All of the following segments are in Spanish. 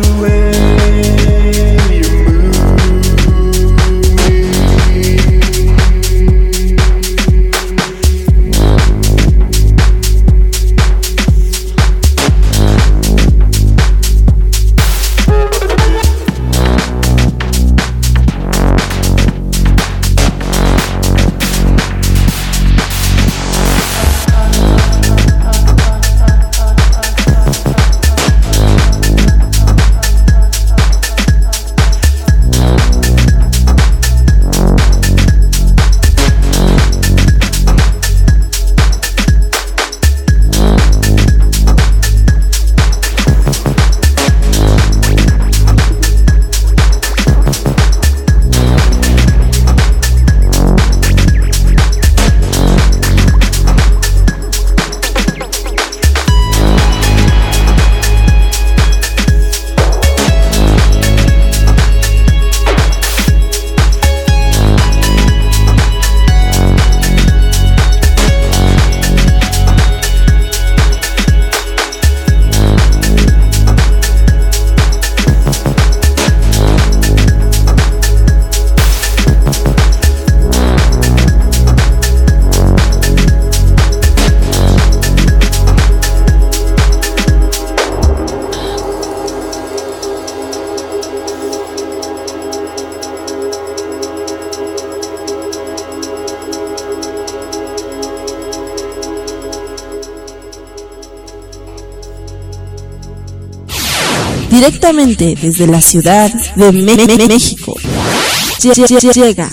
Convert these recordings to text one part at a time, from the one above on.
the way. Desde la ciudad de México. Llega.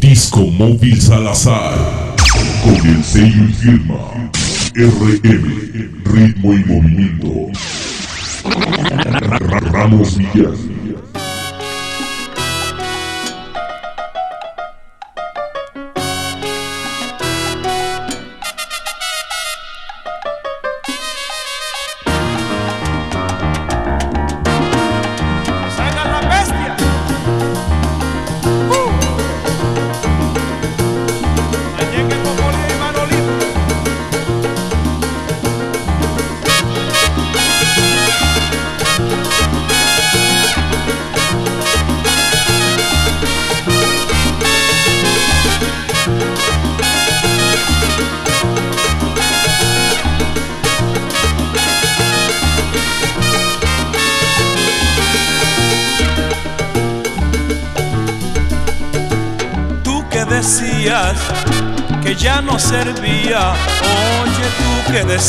Disco Móvil Salazar. Con el sello y firma. RM. Ritmo y movimiento. Ramos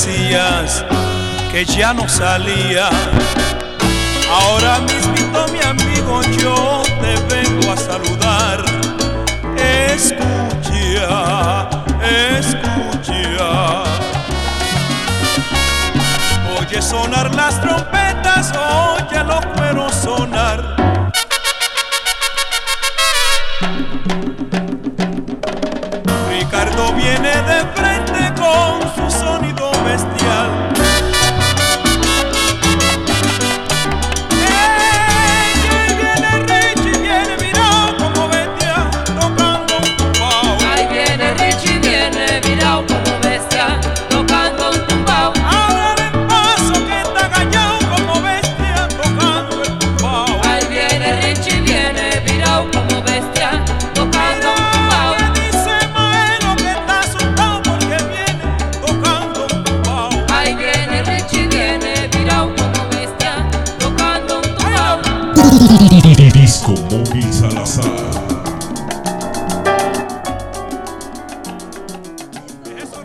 Villas. que ya no salía. Ahora mismo mi amigo yo te vengo a saludar. Escucha, escucha. Oye sonar las trompetas, oye los cueros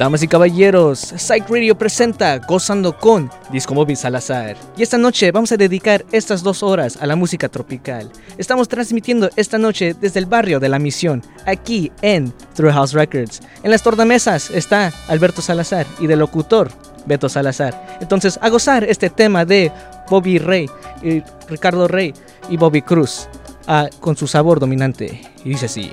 Damas y caballeros, Psych Radio presenta Gozando con Disco Móvil Salazar. Y esta noche vamos a dedicar estas dos horas a la música tropical. Estamos transmitiendo esta noche desde el barrio de la Misión, aquí en Through House Records. En las tornamesas está Alberto Salazar y del locutor Beto Salazar. Entonces, a gozar este tema de Bobby Rey, y Ricardo Rey y Bobby Cruz, ah, con su sabor dominante. Y dice así.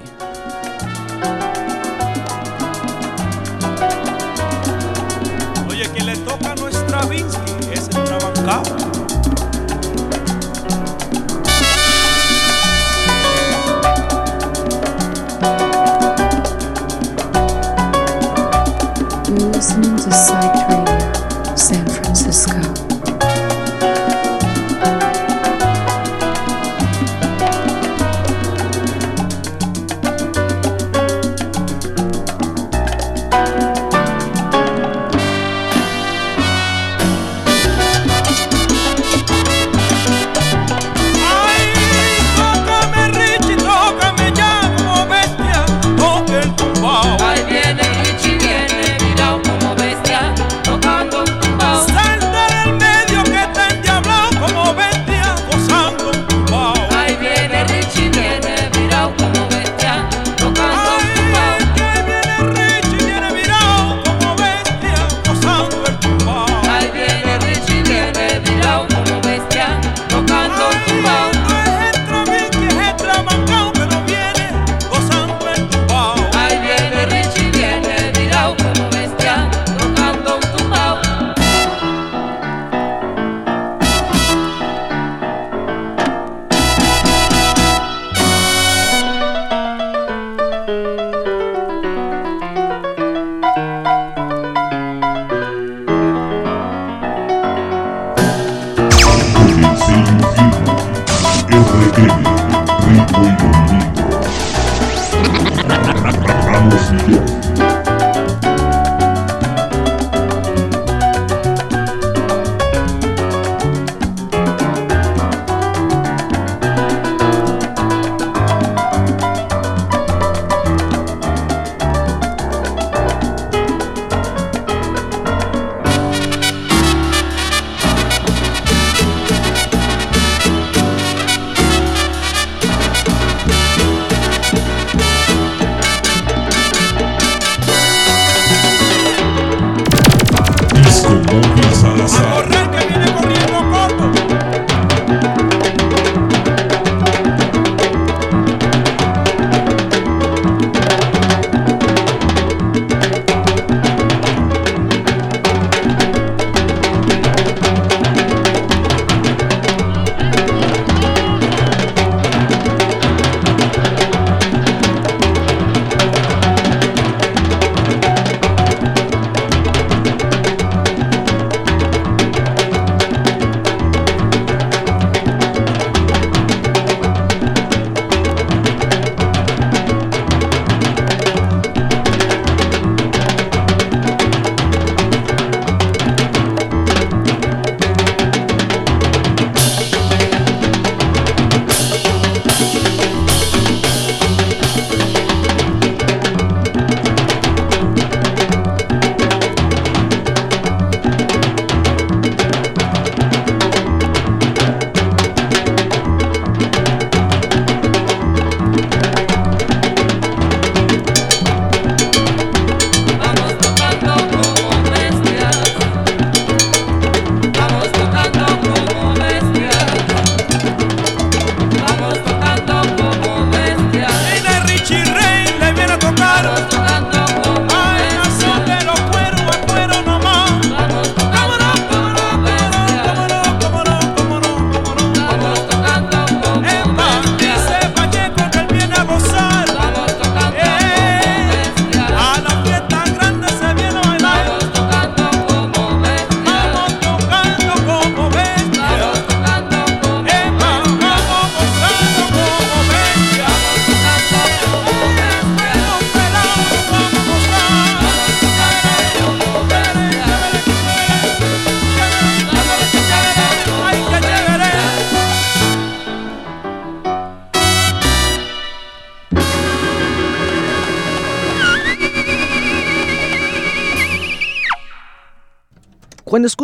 Listening to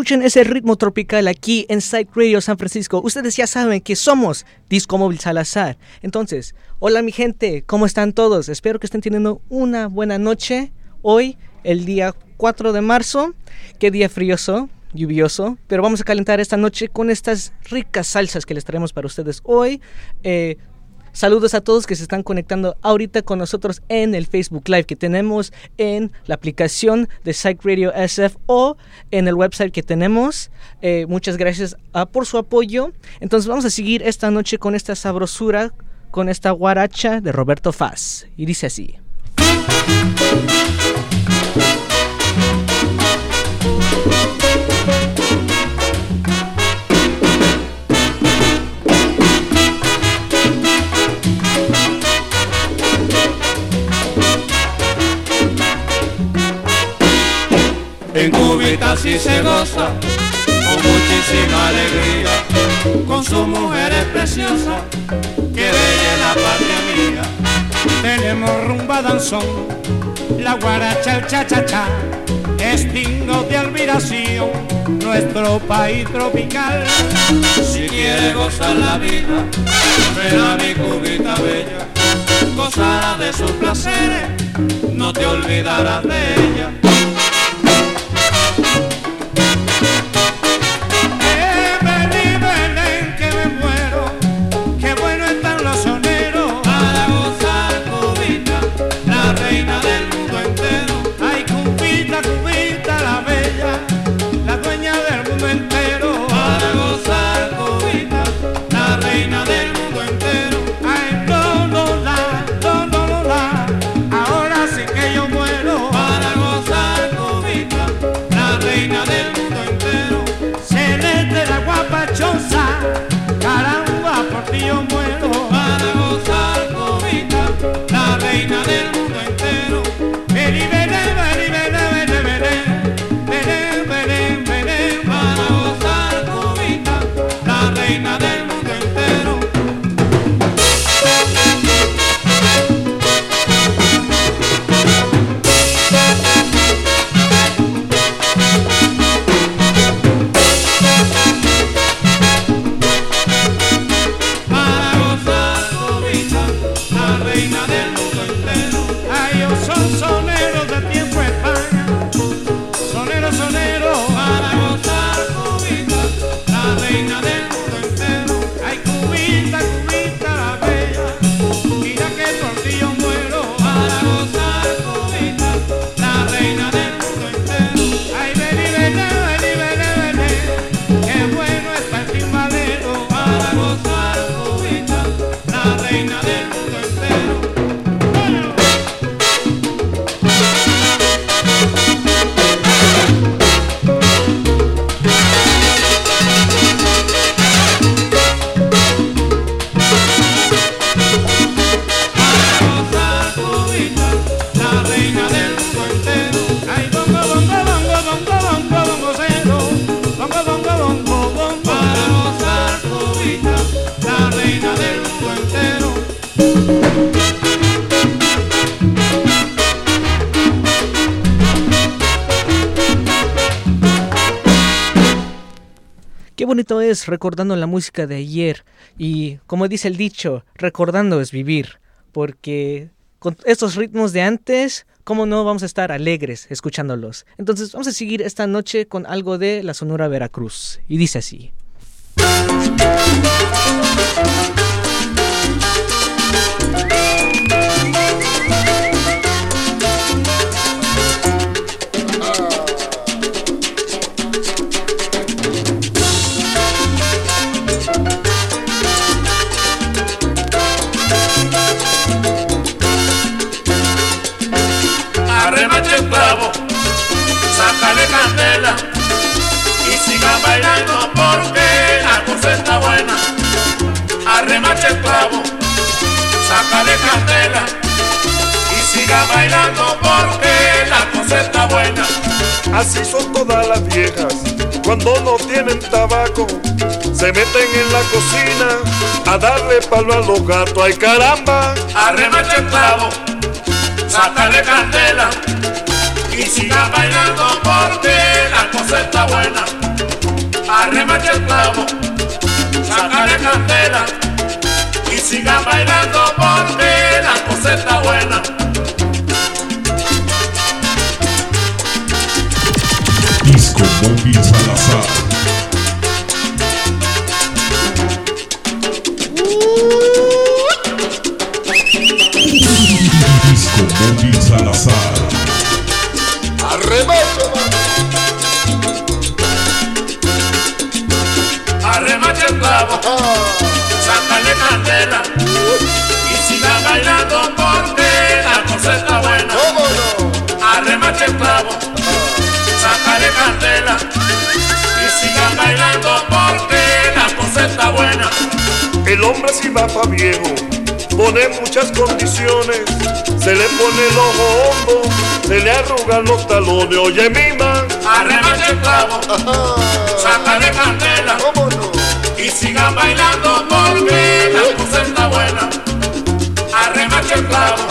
escuchen ese ritmo tropical aquí en Site Radio San Francisco, ustedes ya saben que somos Disco Móvil Salazar. Entonces, hola mi gente, ¿cómo están todos? Espero que estén teniendo una buena noche. Hoy, el día 4 de marzo, qué día frioso, lluvioso, pero vamos a calentar esta noche con estas ricas salsas que les traemos para ustedes hoy. Eh, Saludos a todos que se están conectando ahorita con nosotros en el Facebook Live que tenemos en la aplicación de Psych Radio SF o en el website que tenemos. Eh, muchas gracias ah, por su apoyo. Entonces vamos a seguir esta noche con esta sabrosura, con esta guaracha de Roberto Faz. Y dice así. Cubita sí se goza con muchísima alegría, con sus mujeres preciosas, que bella es la patria mía. Tenemos rumba danzón, la guaracha, el cha-cha-cha, estingo de admiración, nuestro país tropical. Si quiere gozar la vida, ven a mi cubita bella, gozará de sus placeres, no te olvidarás de ella. Recordando la música de ayer y como dice el dicho, recordando es vivir, porque con estos ritmos de antes, ¿cómo no vamos a estar alegres escuchándolos? Entonces vamos a seguir esta noche con algo de la Sonora Veracruz y dice así. Bailando porque la cosa está buena. Arremate el clavo, sácale candela y siga bailando porque la cosa está buena. Así son todas las viejas, cuando no tienen tabaco, se meten en la cocina a darle palo a los gatos. ¡Ay caramba! Arremate el clavo, sácale candela y siga bailando porque la cosa está buena. Arremate el clavo, sácale candela y siga bailando porque la cosa está buena. Disco Móvil Salazar. Disco Móvil Salazar. Arremate sácale candela y siga bailando porque la cosa está buena. Arremate el clavo, sácale candela y siga bailando porque la cosa está buena. El hombre si va pa' viejo, pone muchas condiciones, se le pone el ojo hondo, se le arrugan los talones. Oye, mima, Arremate el clavo, sácale candela y siga bailando porque la cosa está buena. Arremate el clavo,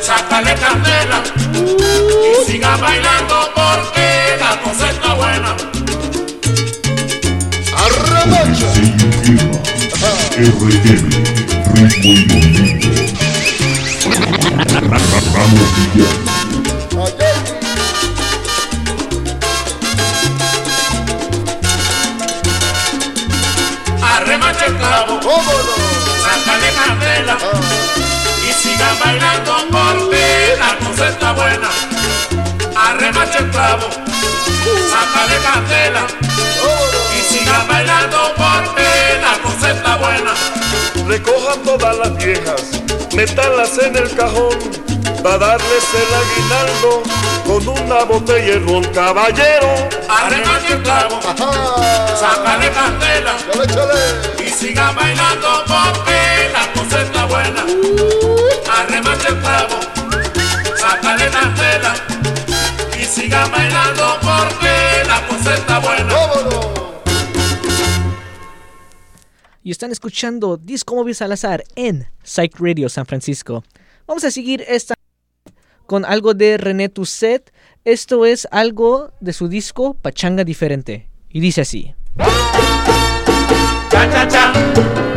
sácale candela y siga bailando porque la cosa está buena. Firma. RM. Ritmo y movimiento. Ramos. Arremate el clavo, sácale candela. Y siga bailando porque la cosa está buena. Arremate el clavo, sácale candela. Y siga bailando porque la cosa está buena. recojan todas las viejas, métanlas en el cajón, para darles el aguinaldo con una botella de ron, caballero. Arremate el clavo, sácale candela. Y siga bailando porque la cosa está buena. Arremate el clavo, sácale candela y siga bailando porque la cosa está buena. y están escuchando Disco Móvil Salazar en Psych Radio San Francisco. Vamos a seguir esta con algo de René Tusset. Esto es algo de su disco Pachanga Diferente. Y dice así. Cha cha cha.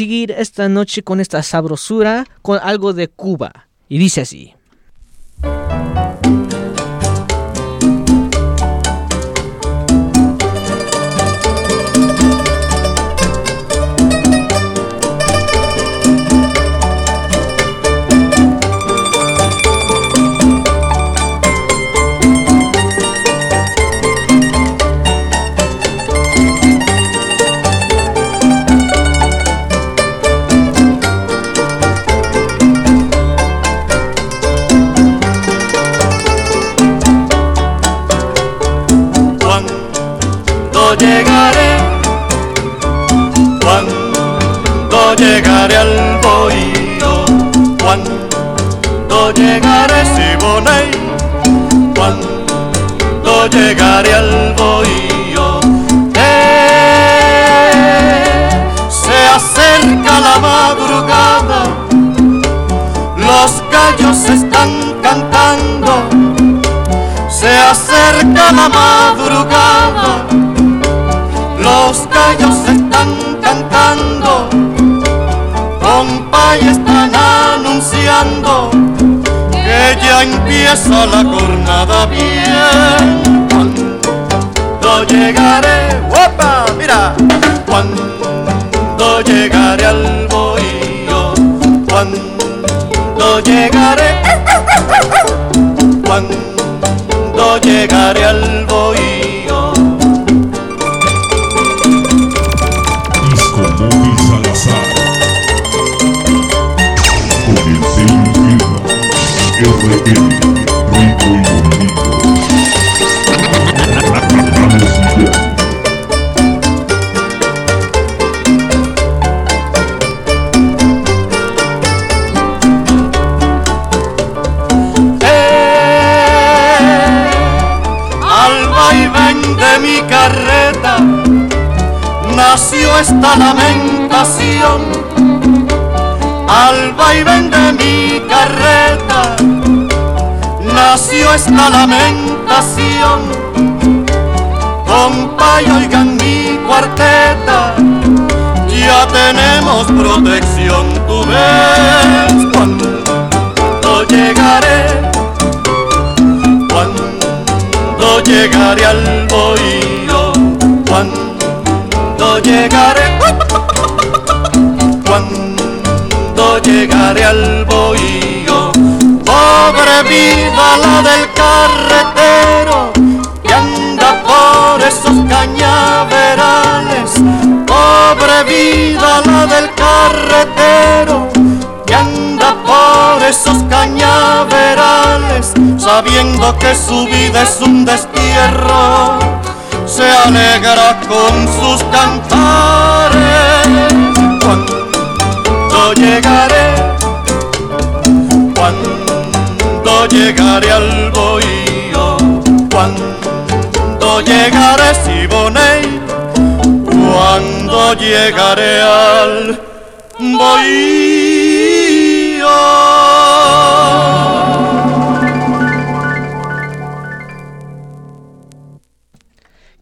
Seguir esta noche con esta sabrosura, con algo de Cuba. Y dice así. Llegaré al bohío, se acerca la madrugada, los gallos están cantando. Se acerca la madrugada, los gallos están cantando, compa y están anunciando que ya empieza la jornada bien. Llegaré, ¡opa! Mira, cuando llegaré al bohío, cuando llegaré, cuando llegaré al bohío. Disco Móvil Salazar. Con el sello y esta lamentación. Al vaivén de mi carreta nació esta lamentación. Compa y oigan mi cuarteta, ya tenemos protección, tú ves cuando llegaré cuando llegaré al cuando cuando llegaré al bohío, pobre vida la del carretero que anda por esos cañaverales, pobre vida la del carretero que anda por esos cañaverales, sabiendo que su vida es un destierro, se alegra con sus cantares. Cuando llegaré, cuando llegaré al bohío, cuando llegaré Siboney, cuando llegaré al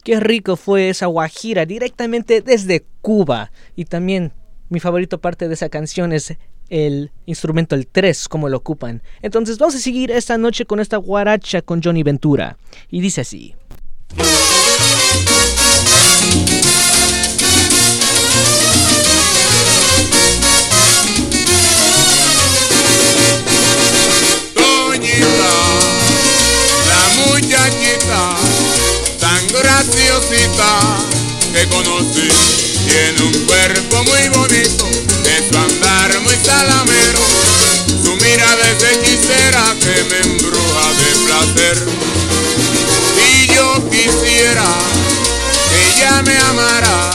Qué rico fue esa guajira directamente desde Cuba. Y también mi favorito parte de esa canción es el instrumento el 3, como lo ocupan. Entonces vamos a seguir esta noche con esta guaracha con Johnny Ventura. Y dice así. que conocí tiene un cuerpo muy bonito, de su andar muy salamero. Su mirada es quisiera que me embruja de placer. Y yo quisiera que ella me amara,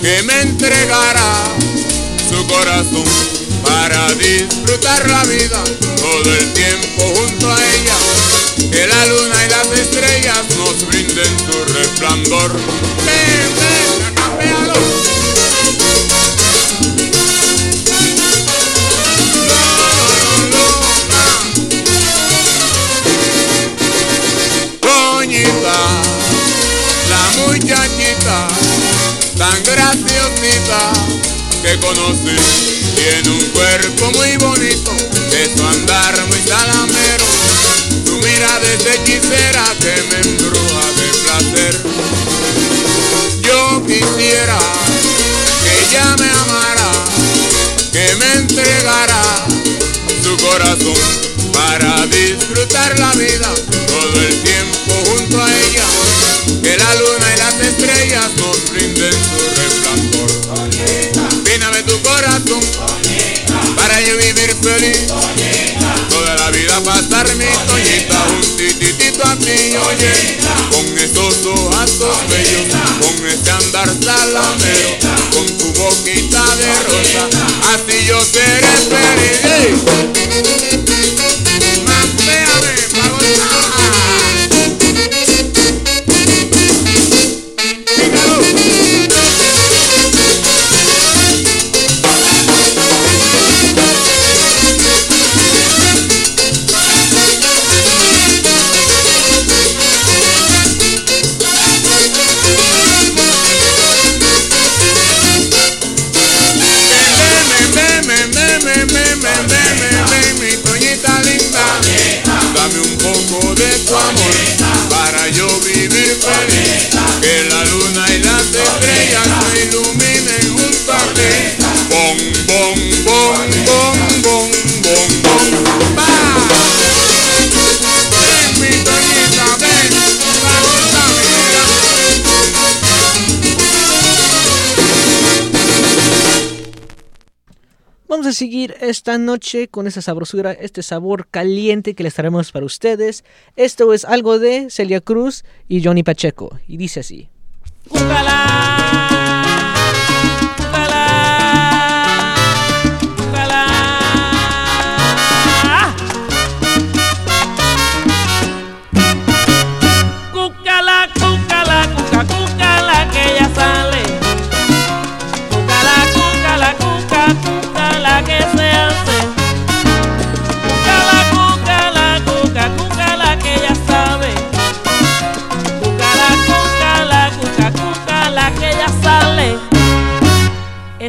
que me entregara su corazón para disfrutar la vida todo el tiempo junto a ella que la luna y las estrellas nos brinden su resplandor. Ven, ven. Doñita, la muchachita, tan graciosita que conocí, tiene un cuerpo muy bonito, de su andar muy salamero, su mirada es hechicera que me embruja de placer. Yo quisiera que ella me amara, que me entregara su corazón para disfrutar la vida todo el tiempo junto a ella. Que la luna y las estrellas nos brinden su resplandor. Píname tu corazón para yo vivir feliz. Mi toñita un tititito a ti, oye. Con esos ojazos bellos, con ese andar salamero, con tu boquita de rosa, así yo seré feliz. Seguir esta noche con esa sabrosura, este sabor caliente que les traemos para ustedes. Esto es algo de Celia Cruz y Johnny Pacheco. Y dice así. Cúcala,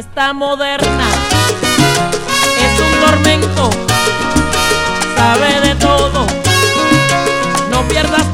Está moderna, es un tormento, sabe de todo. No pierdas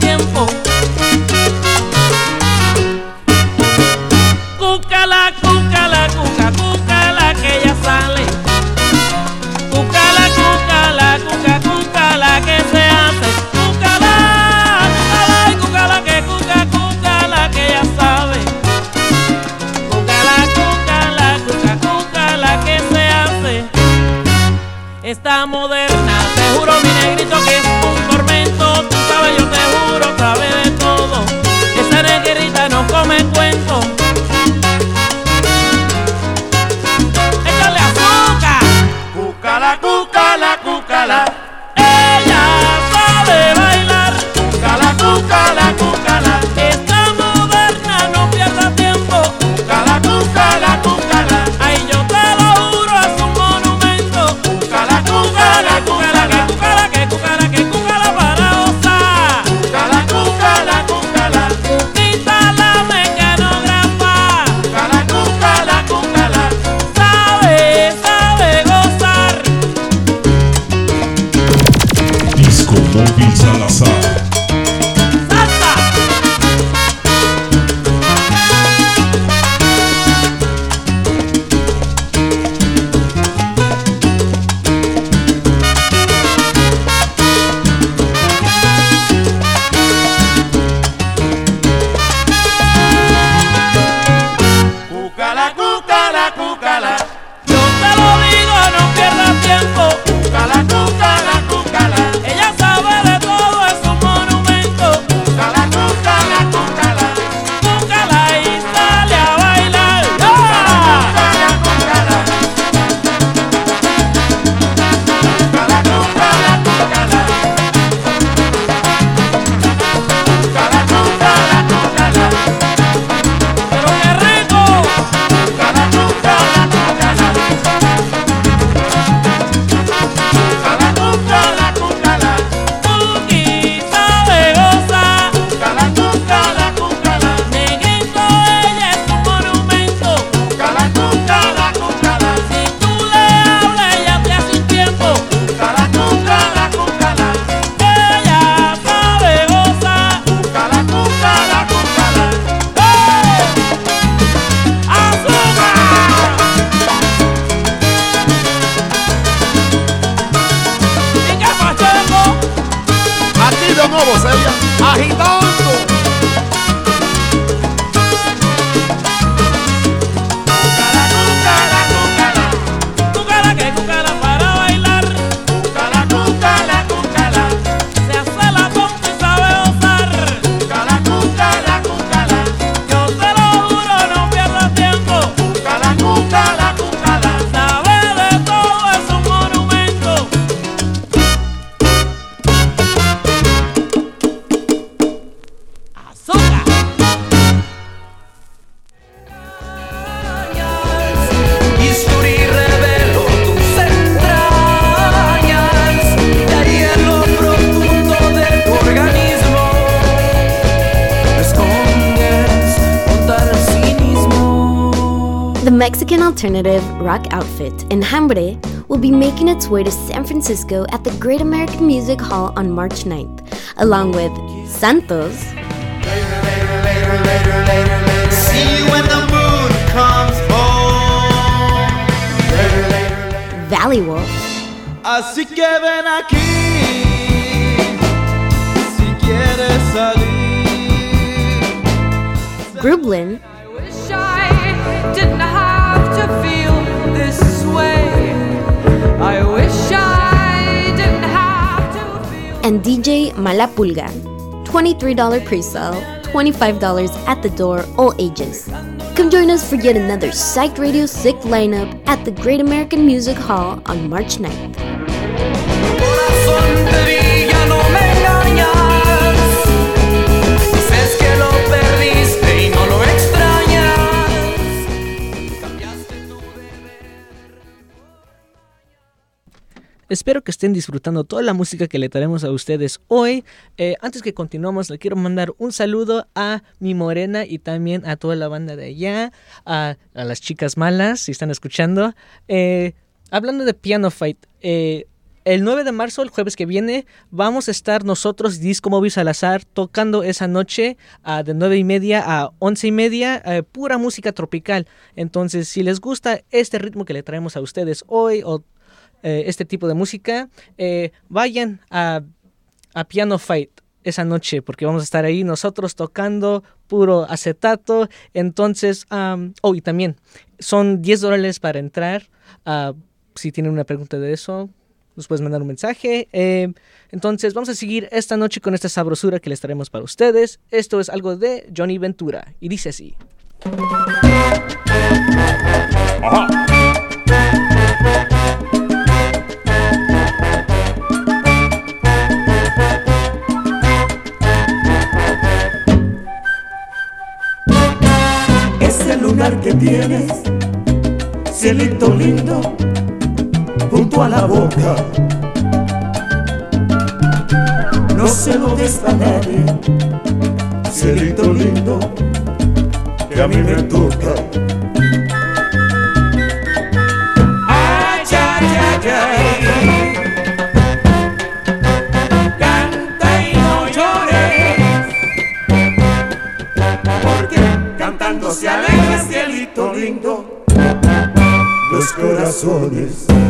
rock outfit Enjambre will be making its way to San Francisco at the Great American Music Hall on March 9th, along with Santos, See you when the moon comes home. Valley Wolf, Así que ven aquí si quieres salir. Grublin, Wish I I wish I didn't have to feel. and DJ Malapulga. $23 pre-sale, $25 at the door, all ages. Come join us for yet another Psych Radio Sick lineup at the Great American Music Hall on March 9th. Espero que estén disfrutando toda la música que le traemos a ustedes hoy. Eh, antes que continuemos, le quiero mandar un saludo a mi morena y también a toda la banda de allá, a, las chicas malas, si están escuchando. Eh, hablando de Piano Fight, eh, el 9 de marzo, el jueves que viene, vamos a estar nosotros, Disco Móvil Salazar, tocando esa noche de 9 y media a 11 y media, pura música tropical. Entonces, si les gusta este ritmo que le traemos a ustedes hoy o eh, este tipo de música, eh, vayan a, a Piano Fight esa noche porque vamos a estar ahí nosotros tocando puro acetato. Entonces, oh, y también son 10 dólares para entrar. ah, si tienen una pregunta de eso, nos puedes mandar un mensaje. Eh, entonces, vamos a seguir esta noche con esta sabrosura que les traemos para ustedes. Esto es algo de Johnny Ventura y dice así. Ese que tienes, cielito lindo, junto a la boca. No se lo des a nadie, cielito lindo, que a mí me toca. Corazones.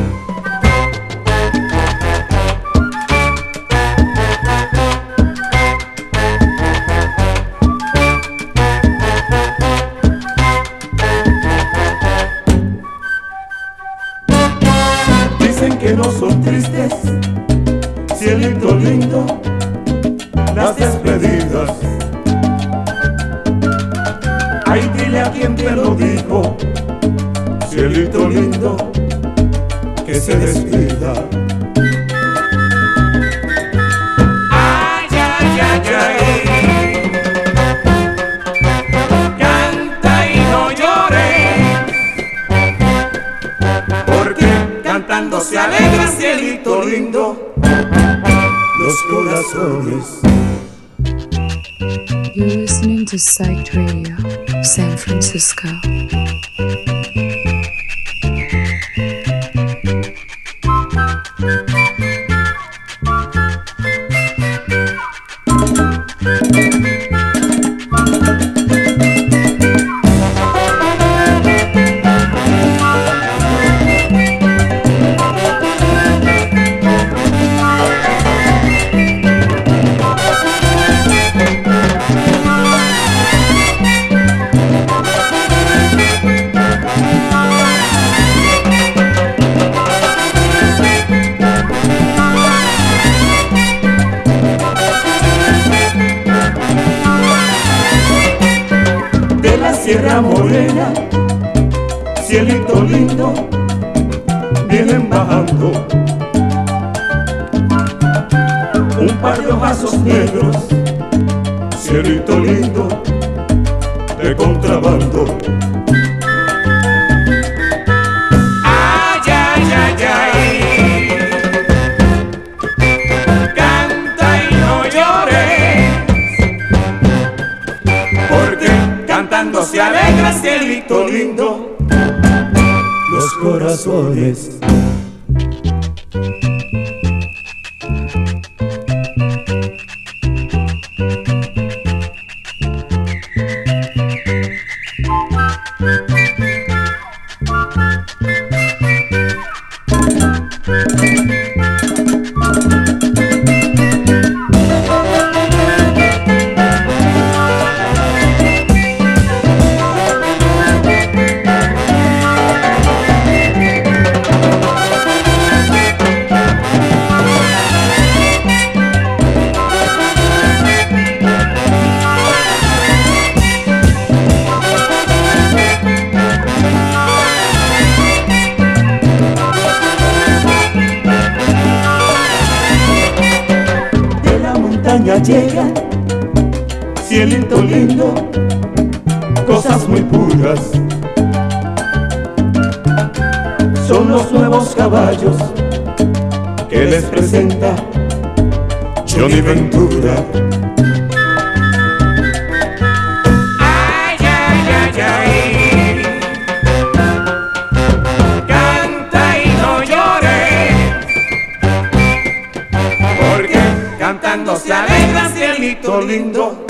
Cantando se alegra cielito lindo.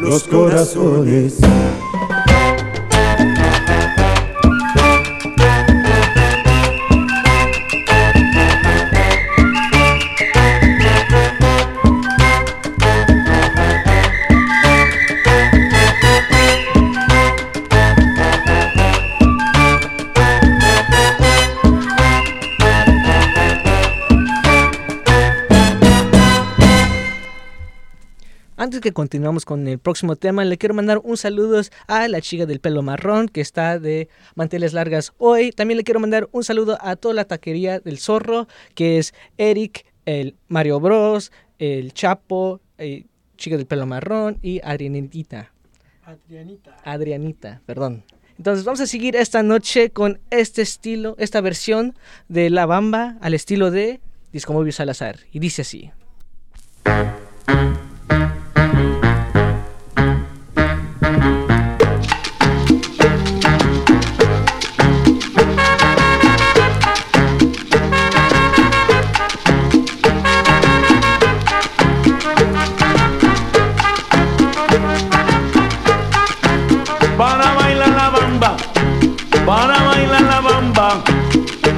Los corazones. Antes que continuamos con el próximo tema, le quiero mandar un saludo a la chica del pelo marrón que está de manteles largas hoy. También le quiero mandar un saludo a toda la taquería del zorro, que es Eric, el Mario Bros, el Chapo, eh, chica del pelo marrón y Adrianita. Adrianita. Adrianita, perdón. Entonces vamos a seguir esta noche con este estilo, esta versión de La Bamba al estilo de Disco Salazar. Y dice así.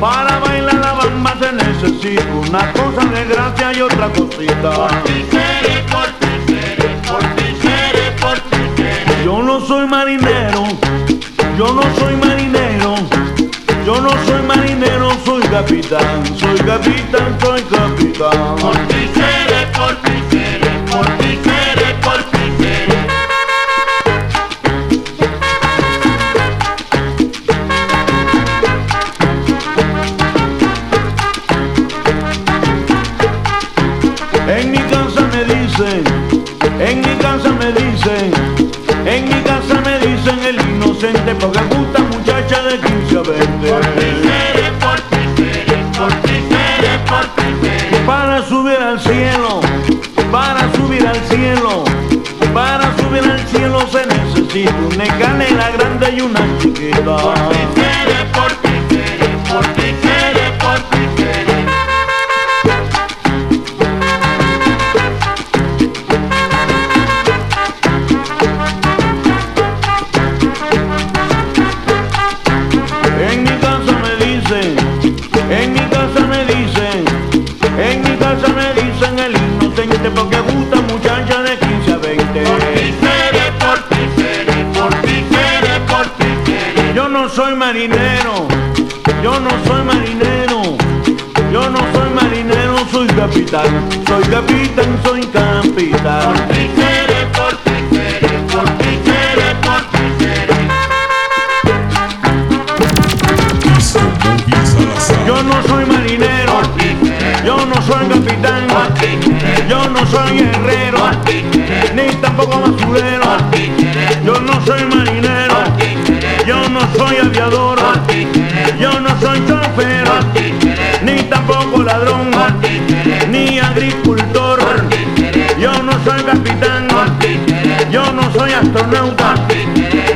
Para bailar la bamba se necesita una cosa de gracia y otra cosita. Yo no soy marinero, yo no soy marinero, yo no soy marinero, soy capitán, soy capitán, soy capitán. Por ti seré, por ti seré, porque gusta muchacha de 15 a 20. Para subir al cielo, para subir al cielo, para subir al cielo se necesita una escalera grande y una chiquita. Mi soy marinero, yo no soy marinero, yo no soy marinero, soy capitán, soy capitán, soy capitán. Yo no soy capitán, yo no soy guerrero, ni tampoco basurero, soy aviador, yo no soy chofer, ni tampoco ladrón, ni agricultor, yo no soy capitán, yo no soy astronauta,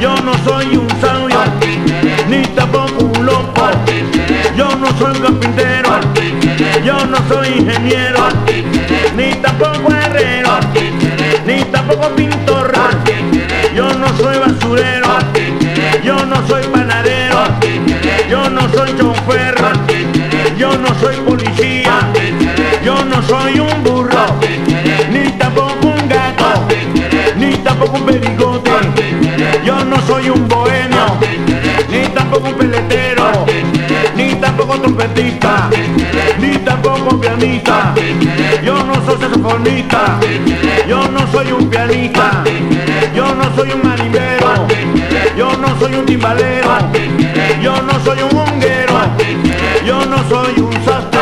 yo no soy un sabio, ni tampoco un loco, yo no soy carpintero, yo no soy ingeniero, ni tampoco pianista, yo no soy saxofonista, yo no soy un pianista, yo no soy un marimbero, yo no soy un timbalero, yo no soy un honguero, yo no soy un sastre,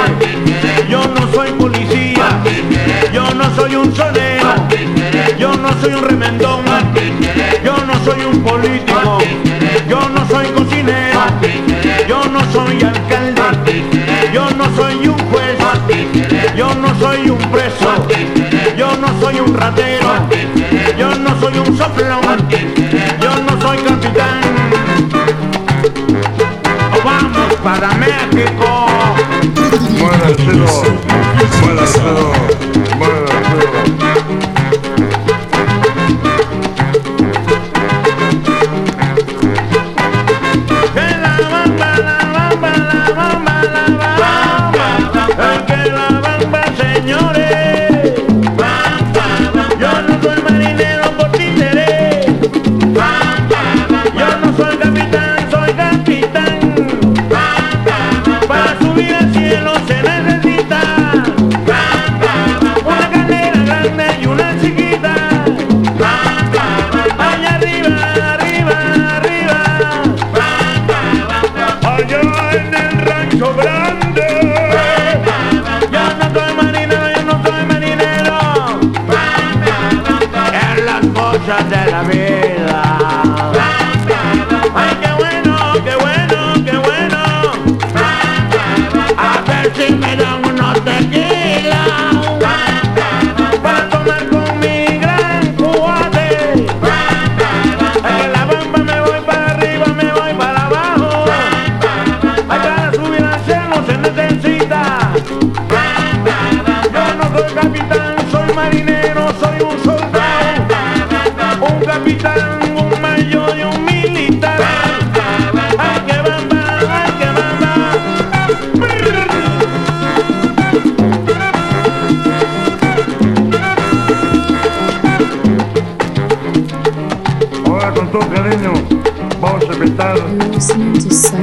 yo no soy policía, yo no soy un sonero, yo no soy un remendón, soy un juez, yo no soy un preso, yo no soy un ratero, yo no soy un soplón, yo no soy capitán. Vamos para México. Muere el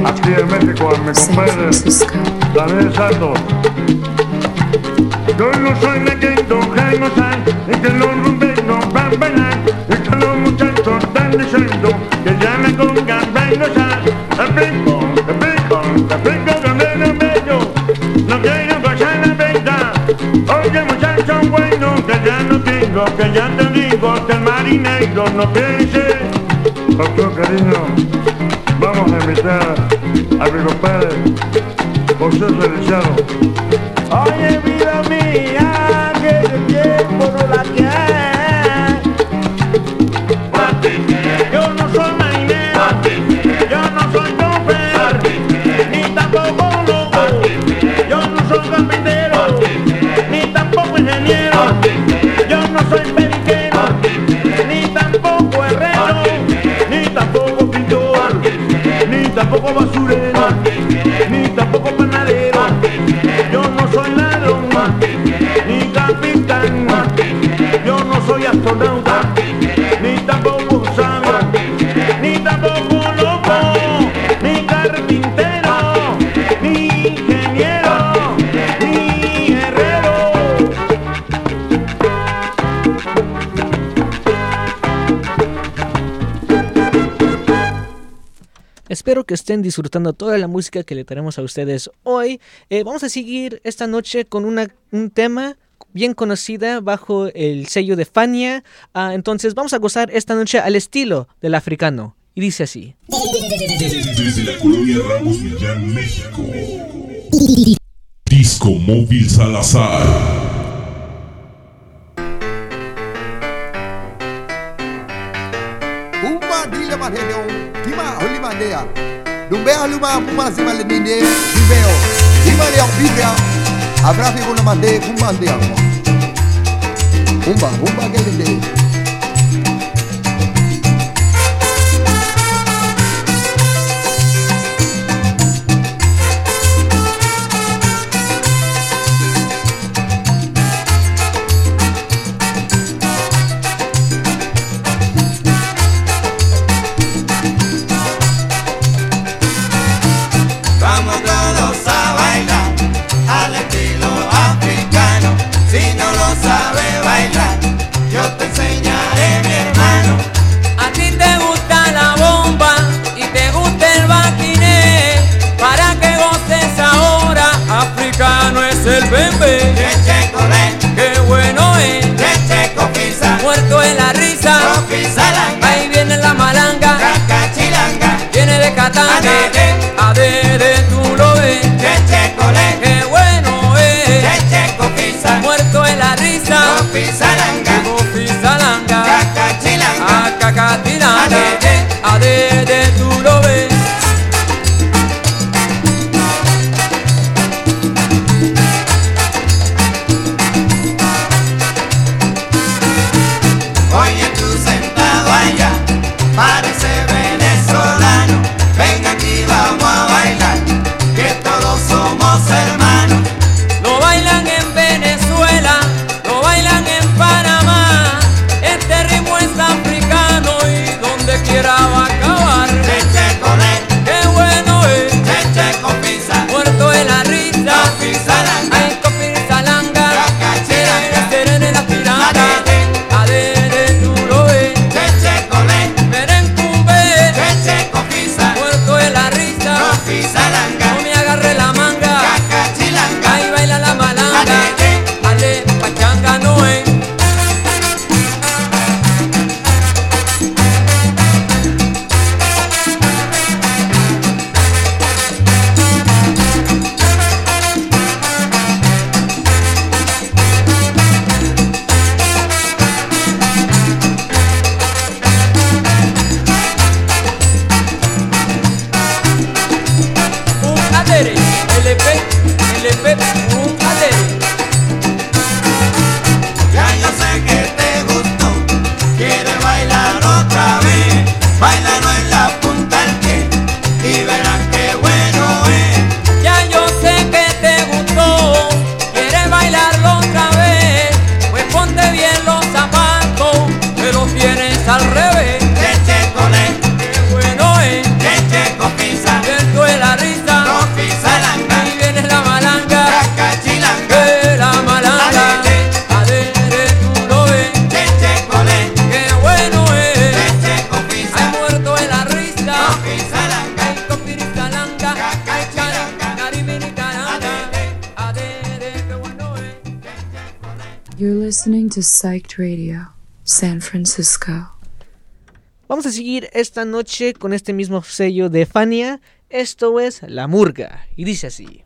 aquí en México a mi compadre. Daniel Santos. Yo no soy de que y que los rumberos van a bailar y que los muchachos están diciendo que ya me a gozar. El brinco, el brinco, el brinco donde no bello, no quiero gozar la venta. Oye muchacho bueno, que ya no tengo, que ya te digo que el marinero no piense. Todo cariño vamos a invitar a mi compadre José Feliciano. Oye vida mía, que el tiempo no la quiere. Yo no soy marinero, yo no soy chofer, ni tampoco loco. Yo no soy carpintero, ni tampoco ingeniero. Que estén disfrutando toda la música que le traemos a ustedes hoy. Eh, vamos a seguir esta noche con una, un tema bien conocida bajo el sello de Fania. Ah, entonces vamos a gozar esta noche al estilo del africano. Y dice así. Desde la colonia Ramos Millán, México. Disco Móvil Salazar. Uma dile kima. Dumbe aluma pumazi male ninde Dubeo Simale ya ubibia Abrafi kuna mande pumande ya Umba umba gelinde Umba de Catanga. Adede. Adede, tú lo ves. cheche colé, Qué bueno es, cheche copisa, muerto en la risa. copizalanga, Copizalanga, cacachilanga, acacatilanga. Adede. Adede, tú to Psyched Radio, San Francisco. Vamos a seguir esta noche con este mismo sello de Fania. Esto es La Murga. Y dice así.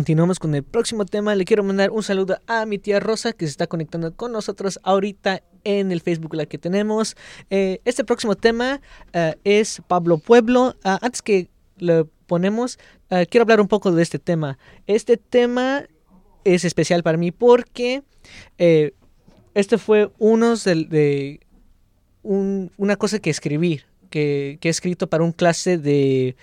Continuemos con el próximo tema, le quiero mandar un saludo a mi tía Rosa que se está conectando con nosotros ahorita en el Facebook la que tenemos. Eh, este próximo tema eh, es Pablo Pueblo. Ah, antes que lo ponemos, ah, quiero hablar un poco de este tema. Este tema es especial para mí porque eh, este fue uno de, de un- una cosa que escribí, que, que he escrito para un clase de,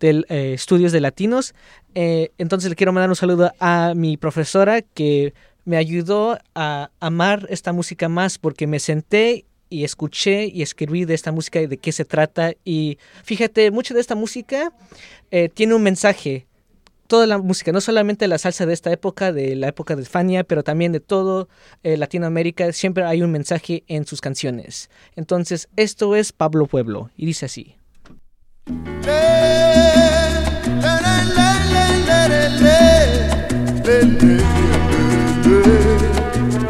de, eh, estudios de latinos. Eh, entonces le quiero mandar un saludo a mi profesora que me ayudó a amar esta música más porque me senté y escuché y escribí de esta música y de qué se trata. Y fíjate, mucha de esta música eh, tiene un mensaje. Toda la música, no solamente la salsa de esta época, de la época de Fania, pero también de todo eh, Latinoamérica, siempre hay un mensaje en sus canciones. Entonces, esto es Pablo Pueblo y dice así. le le le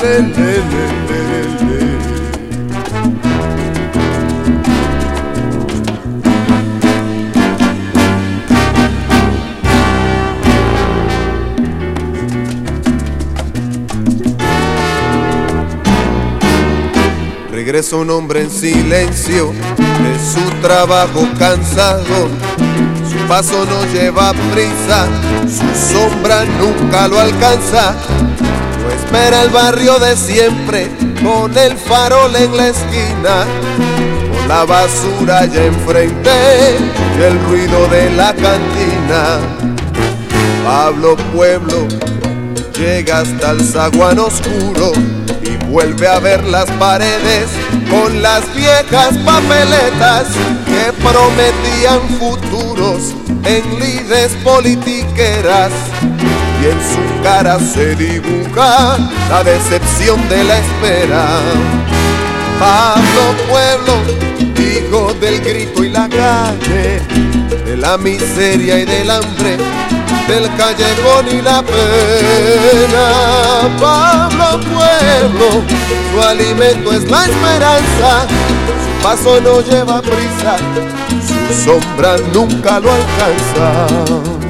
le le le Un hombre en silencio de su trabajo cansado. Su paso no lleva prisa, su sombra nunca lo alcanza. No espera el barrio de siempre con el farol en la esquina. Con la basura ya enfrente y el ruido de la cantina. Pablo Pueblo llega hasta el zaguán oscuro vuelve a ver las paredes con las viejas papeletas que prometían futuros en lides politiqueras y en su cara se dibuja la decepción de la espera. Pablo Pueblo, hijo del grito y la calle, de la miseria y del hambre, del callejón y la pena. Pablo Pueblo, su alimento es la esperanza, su paso no lleva prisa, su sombra nunca lo alcanza.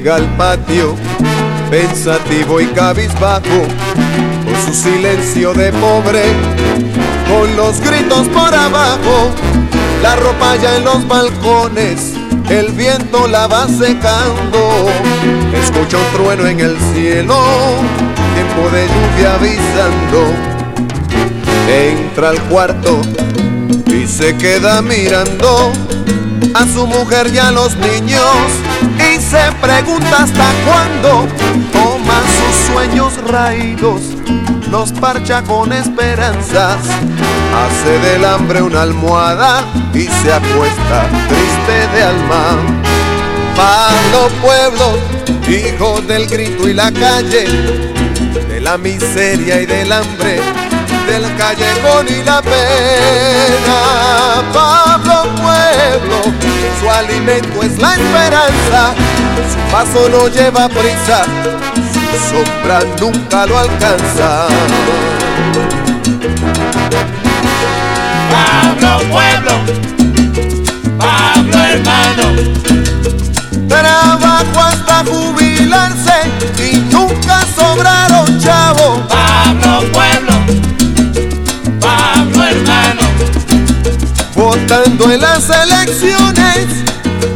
Llega al patio, pensativo y cabizbajo, con su silencio de pobre, con los gritos por abajo, la ropa ya en los balcones, el viento la va secando, escucha un trueno en el cielo, tiempo de lluvia avisando, entra al cuarto y se queda mirando a su mujer y a los niños y se pregunta hasta cuándo toma sus sueños raídos, los parcha con esperanzas, hace del hambre una almohada y se acuesta triste de alma. Pablo Pueblo, hijo del grito y la calle, de la miseria y del hambre, del callejón y la pena. Pablo Pueblo, su alimento es la esperanza, su paso no lleva prisa, su sombra nunca lo alcanza. Pablo Pueblo, Pablo hermano, Trabajo hasta jubilarse y nunca sobraron chavo. Pablo Pueblo, votando en las elecciones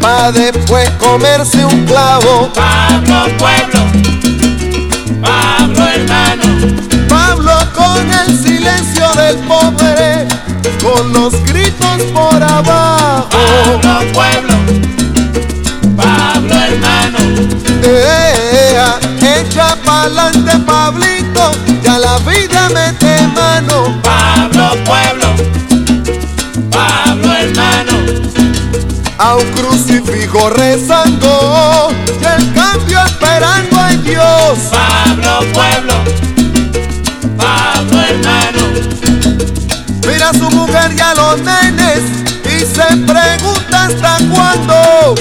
pa' después comerse un clavo. Pablo Pueblo, Pablo hermano, Pablo con el silencio del pobre, con los gritos por abajo. Pablo Pueblo, Pablo hermano, Ea, echa pa'lante Pablito, ya la vida mete mano. Pablo Pueblo, A un crucifijo rezando, y el cambio esperando a Dios. Pablo Pueblo, Pablo hermano, Mira a su mujer y a los nenes y se pregunta hasta cuándo.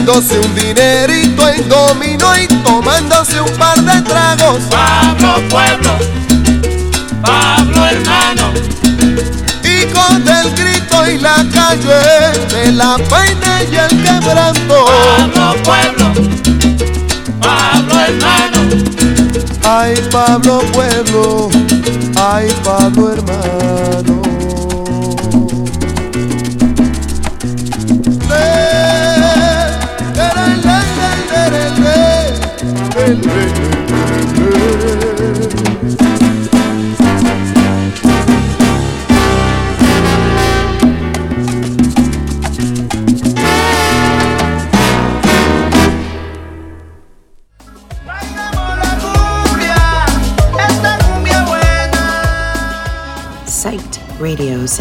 Gastándose un dinerito en dominó y tomándose un par de tragos. Pablo Pueblo, Pablo hermano, Y con el grito y la calle de la peina y el quebranto. Pablo Pueblo, Pablo hermano, Ay Pablo Pueblo, ay Pablo hermano.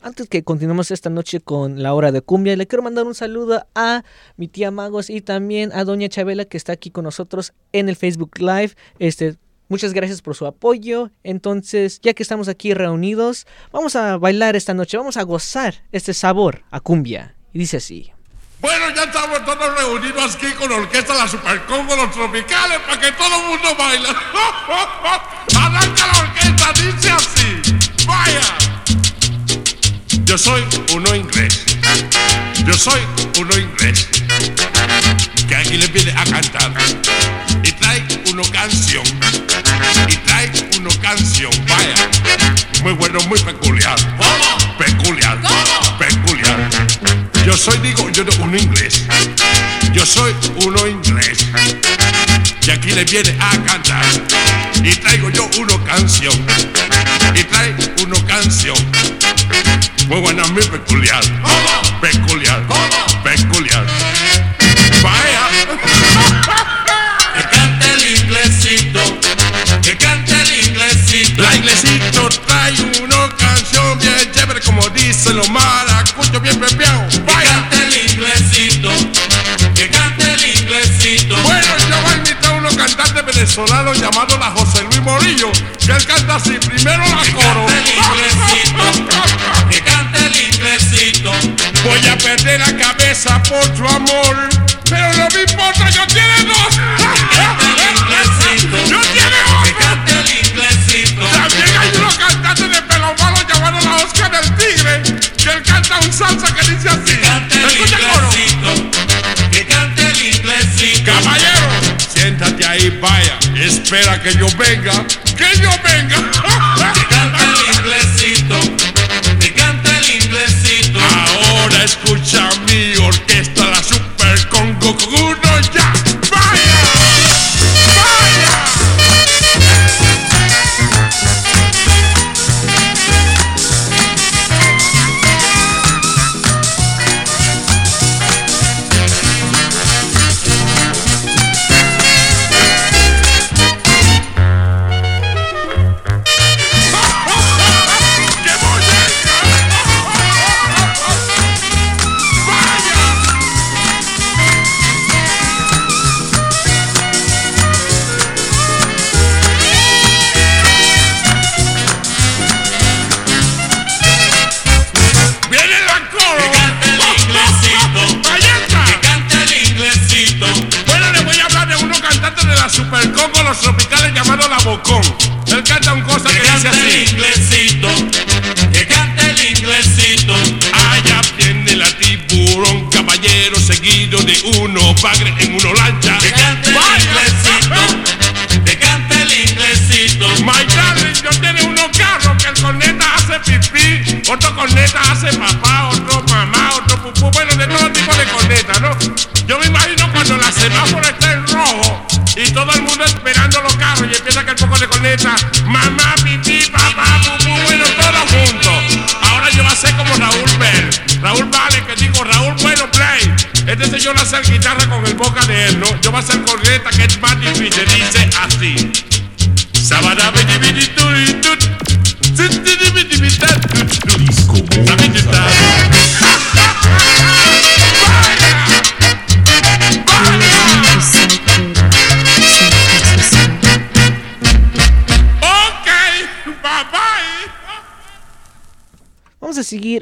Antes que continuemos esta noche con la hora de cumbia, le quiero mandar un saludo a mi tía Magos y también a doña Chabela que está aquí con nosotros en el Facebook Live. Este, muchas gracias por su apoyo. Entonces, ya que estamos aquí reunidos, vamos a bailar esta noche, vamos a gozar este sabor a cumbia. Y dice así. Bueno, ya estamos todos reunidos aquí con la orquesta La Super Congo, los tropicales, para que todo el mundo baile. Arranca la orquesta, dice así. Vaya. Yo soy uno inglés. Yo soy uno inglés. Viene a cantar. Y traigo yo uno canción. Y trae uno canción. Muy buena, muy peculiar.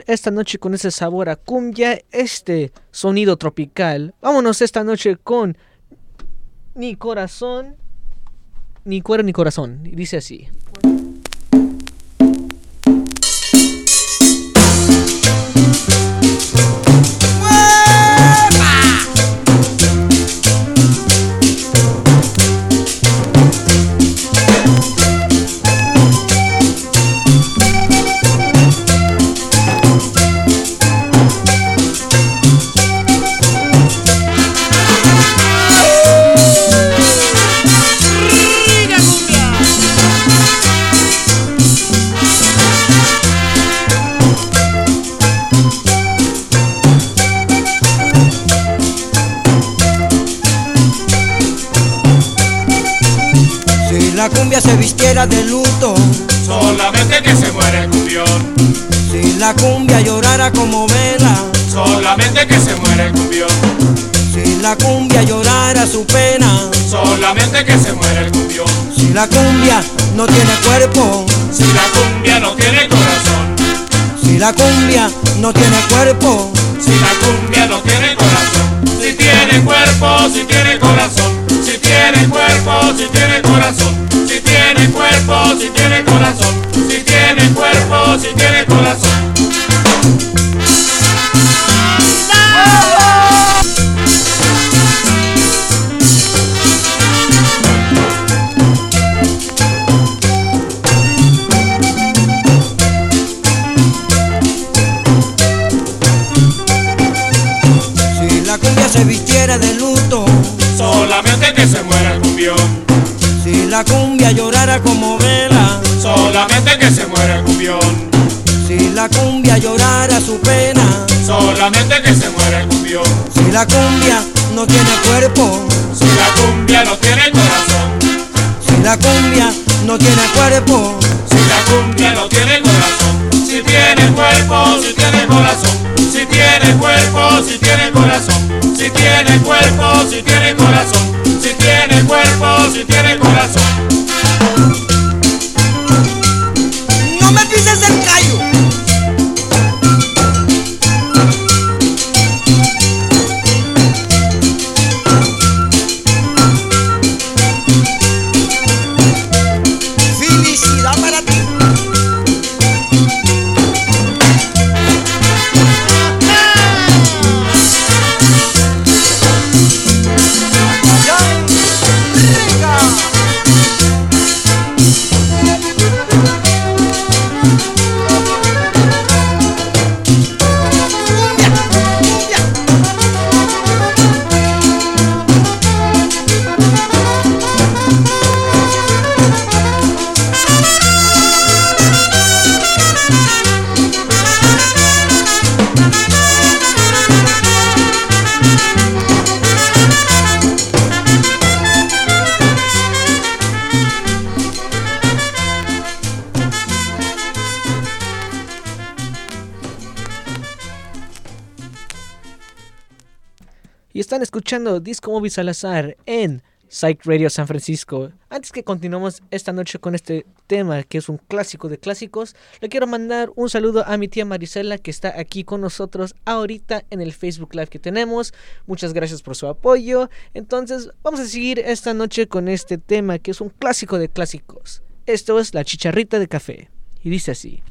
Esta noche con ese sabor a cumbia, este sonido tropical. Vámonos esta noche con Ni Corazón, Ni Cuero Ni Corazón. Dice así. Si la cumbia no tiene cuerpo, si la cumbia no tiene corazón, si tiene cuerpo, si tiene corazón, si tiene cuerpo, si tiene corazón, si tiene cuerpo, si tiene corazón. la cumbia. Disco Móvil Salazar en Psych Radio San Francisco. Antes que continuemos esta noche con este tema que es un clásico de clásicos, le quiero mandar un saludo a mi tía Marisela que está aquí con nosotros ahorita en el Facebook Live que tenemos. Muchas gracias por su apoyo. Entonces vamos a seguir esta noche con este tema que es un clásico de clásicos. Esto es la chicharrita de café y dice así.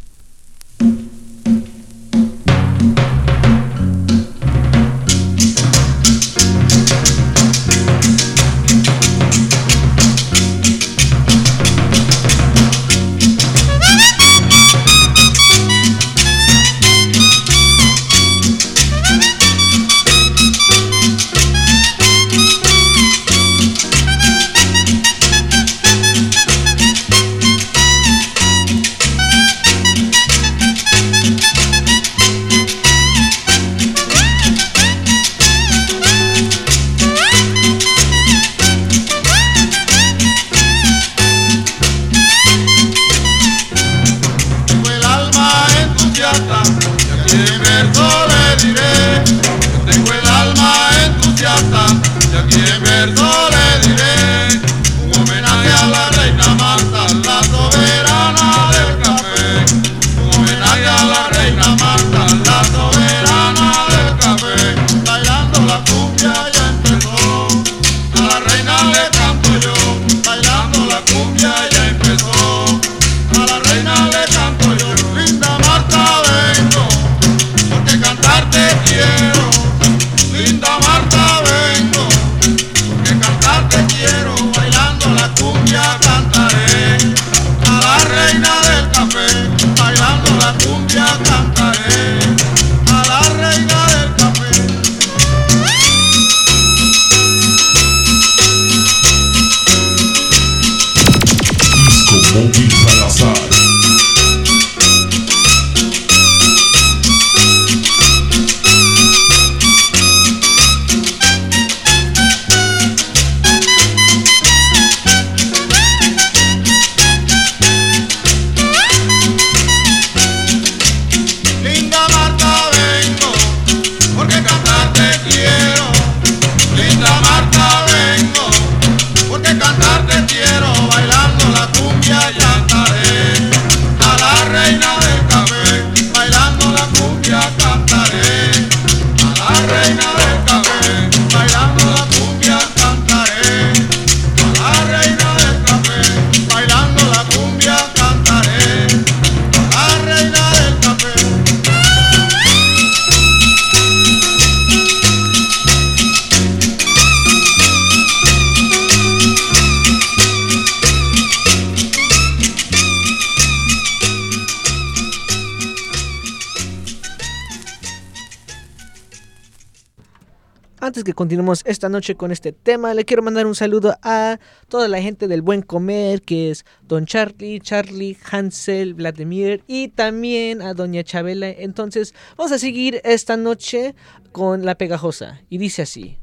Esta noche con este tema, le quiero mandar un saludo a toda la gente del buen comer, que es Don Charlie, Charlie, Hansel, Vladimir y también a Doña Chabela. Entonces, vamos a seguir esta noche con La Pegajosa. Y dice así.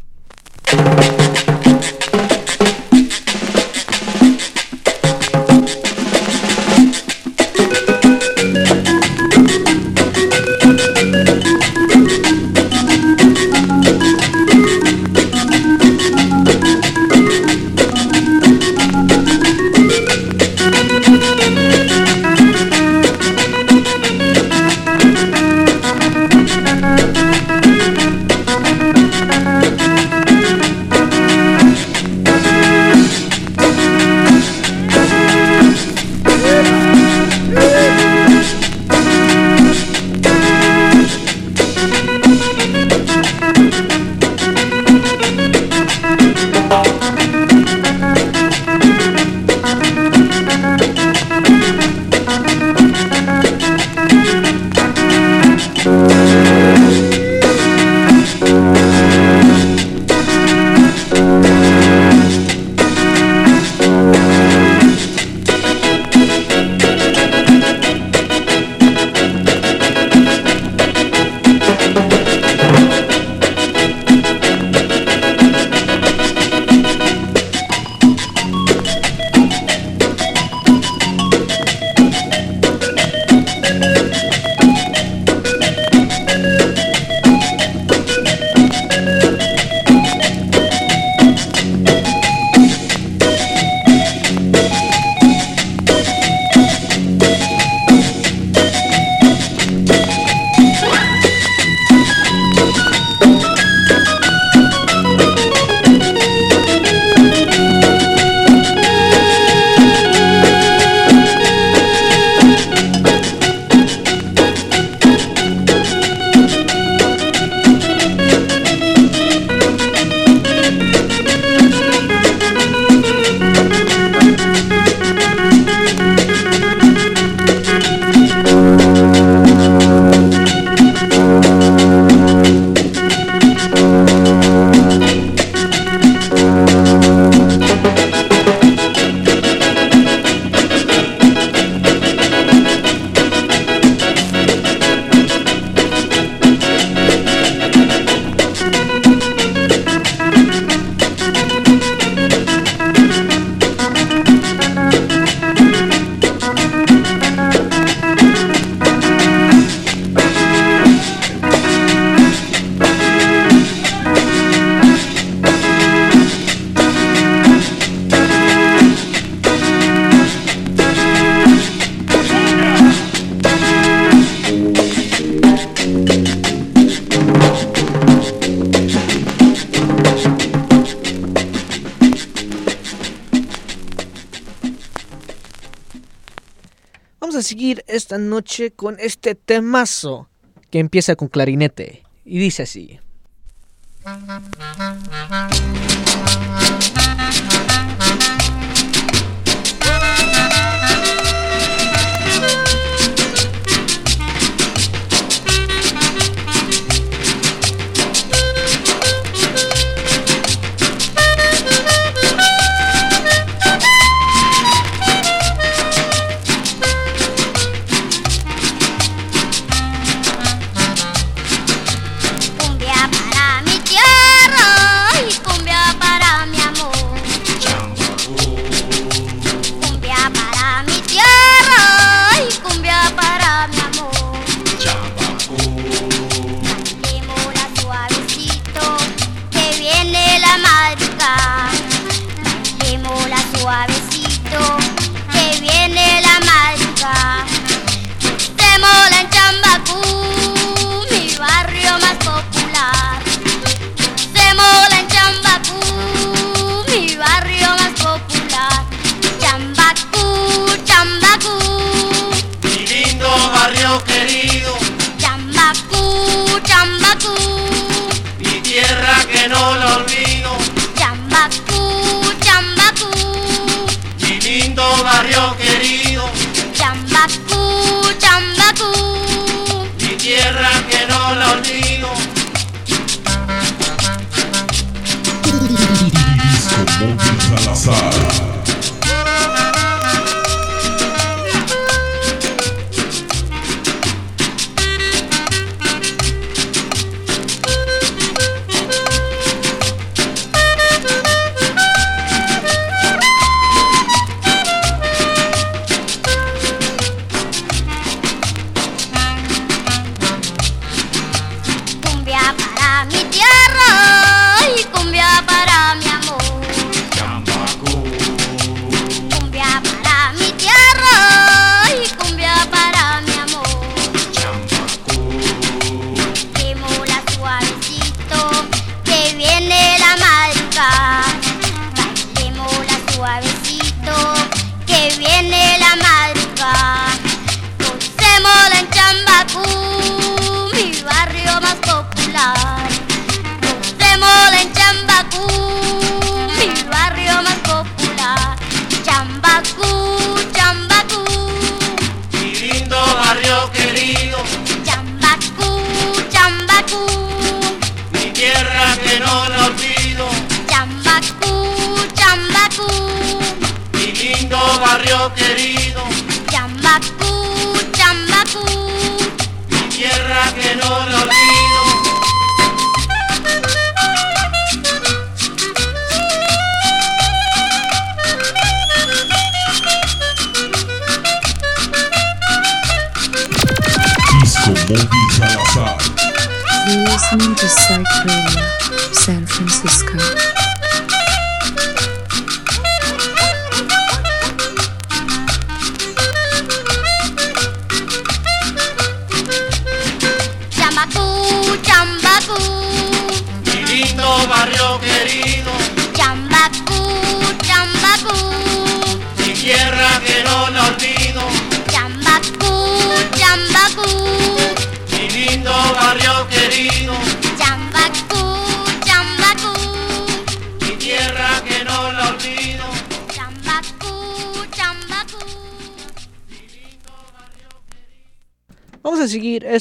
Esta noche con este temazo que empieza con clarinete y dice así.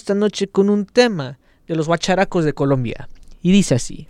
esta noche con un tema de los guacharacos de Colombia. Y dice así.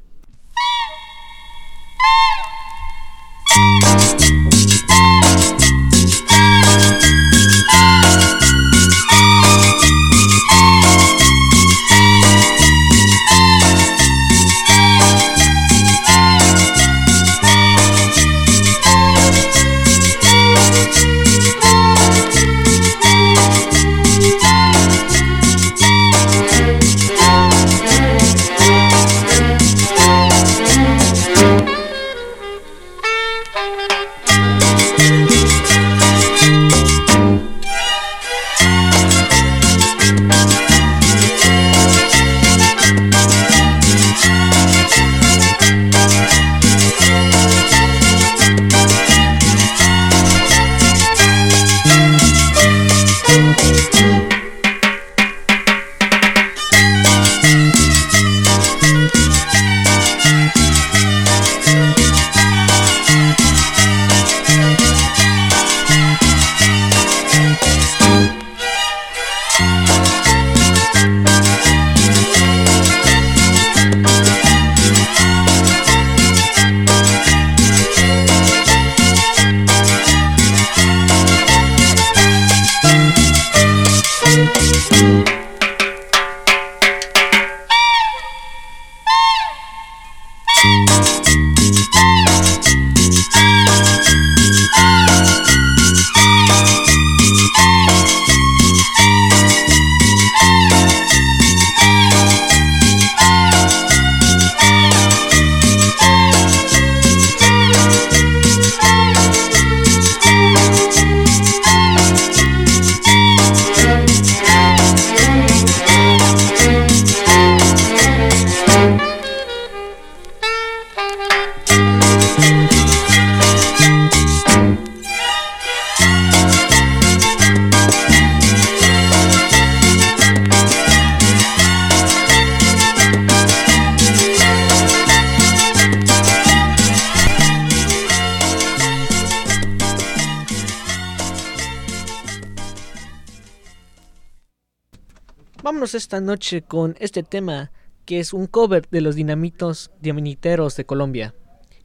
noche con este tema que es un cover de los dinamitos diamaniteros de Colombia.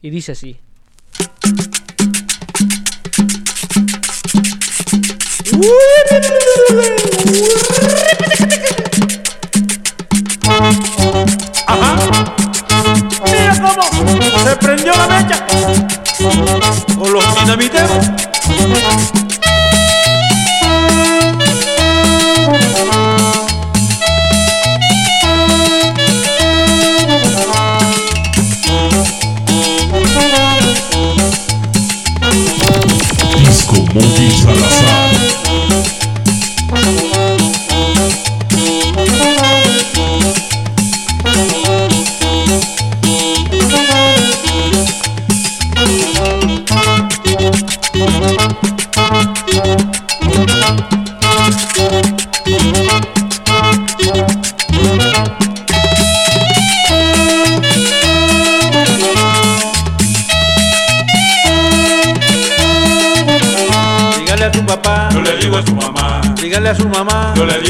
Y dice así. Ajá. Mira cómo se prendió la mecha con los dinamiteros.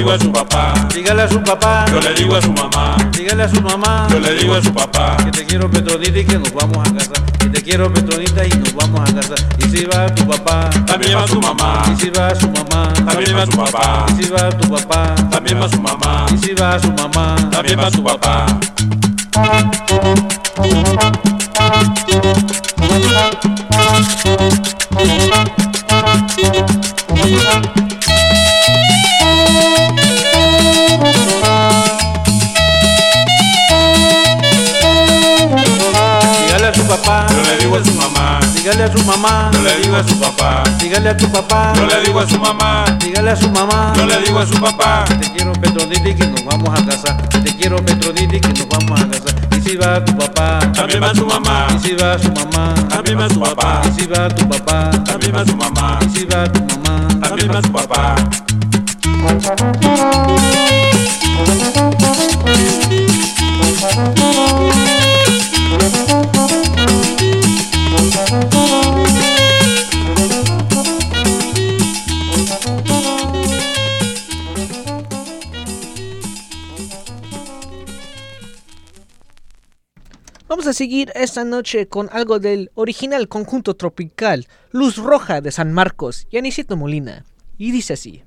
Digo a su papá. Dígale a su papá. Yo le digo a su mamá. Dígale a su mamá. Yo le digo a su papá. Que te quiero Petronita y que nos vamos a casar. Que te quiero Petronita y nos vamos a casar. Y si va tu papá. También va su mamá. Y si va su mamá. También va su papá. Y si va tu papá. También va su mamá. Y si va su mamá. También va su papá. Mamá. Yo le digo a su papá. Dígale a tu papá. Yo le digo a su mamá. Dígale a su mamá. Yo le digo a su papá. Que te quiero Petronita y que nos vamos a casar. Que te quiero Petronita y que nos vamos a casar. Y si va tu papá. También va su mamá. Y si va su mamá. También va su papá. Y si va tu papá. También va su mamá. Y si va tu mamá. También va su papá. Vamos a seguir esta noche con algo del original conjunto tropical Luz Roja de San Marcos y Anicito Molina. Y dice así.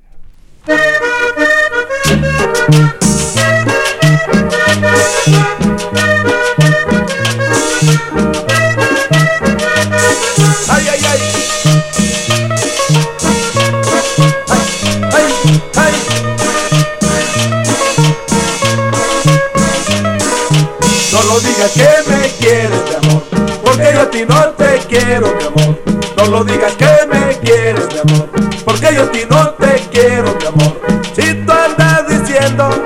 Digas que me quieres, mi amor, porque yo a ti no te quiero, mi amor. No lo digas que me quieres, mi amor, porque yo a ti no te quiero, mi amor. Si tú andas diciendo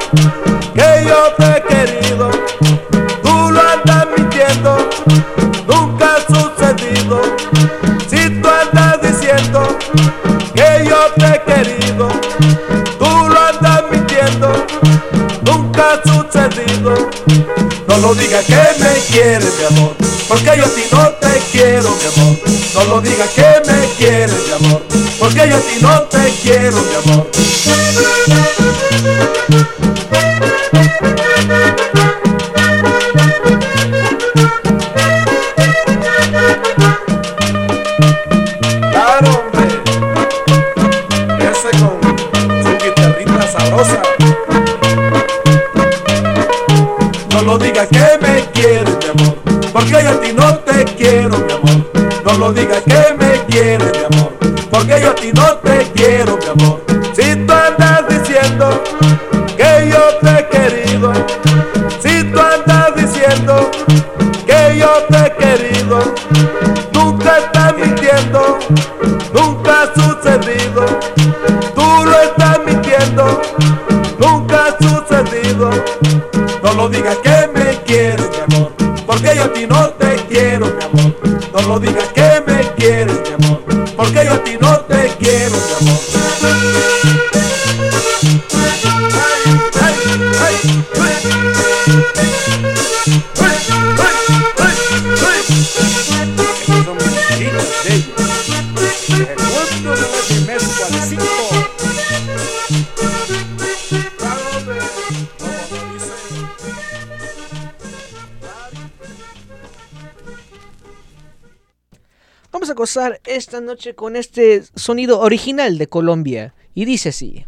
que yo te he querido, tú lo andas mintiendo, nunca ha sucedido. Si tú andas diciendo que yo te he querido, tú lo andas mintiendo, nunca ha sucedido. No lo digas que me quieres, mi amor, porque yo a ti no te quiero, mi amor. No lo digas que me quieres, mi amor, porque yo a no te quiero, mi amor. Porque yo a ti no te quiero, esta noche con este sonido original de Colombia. Y dice así.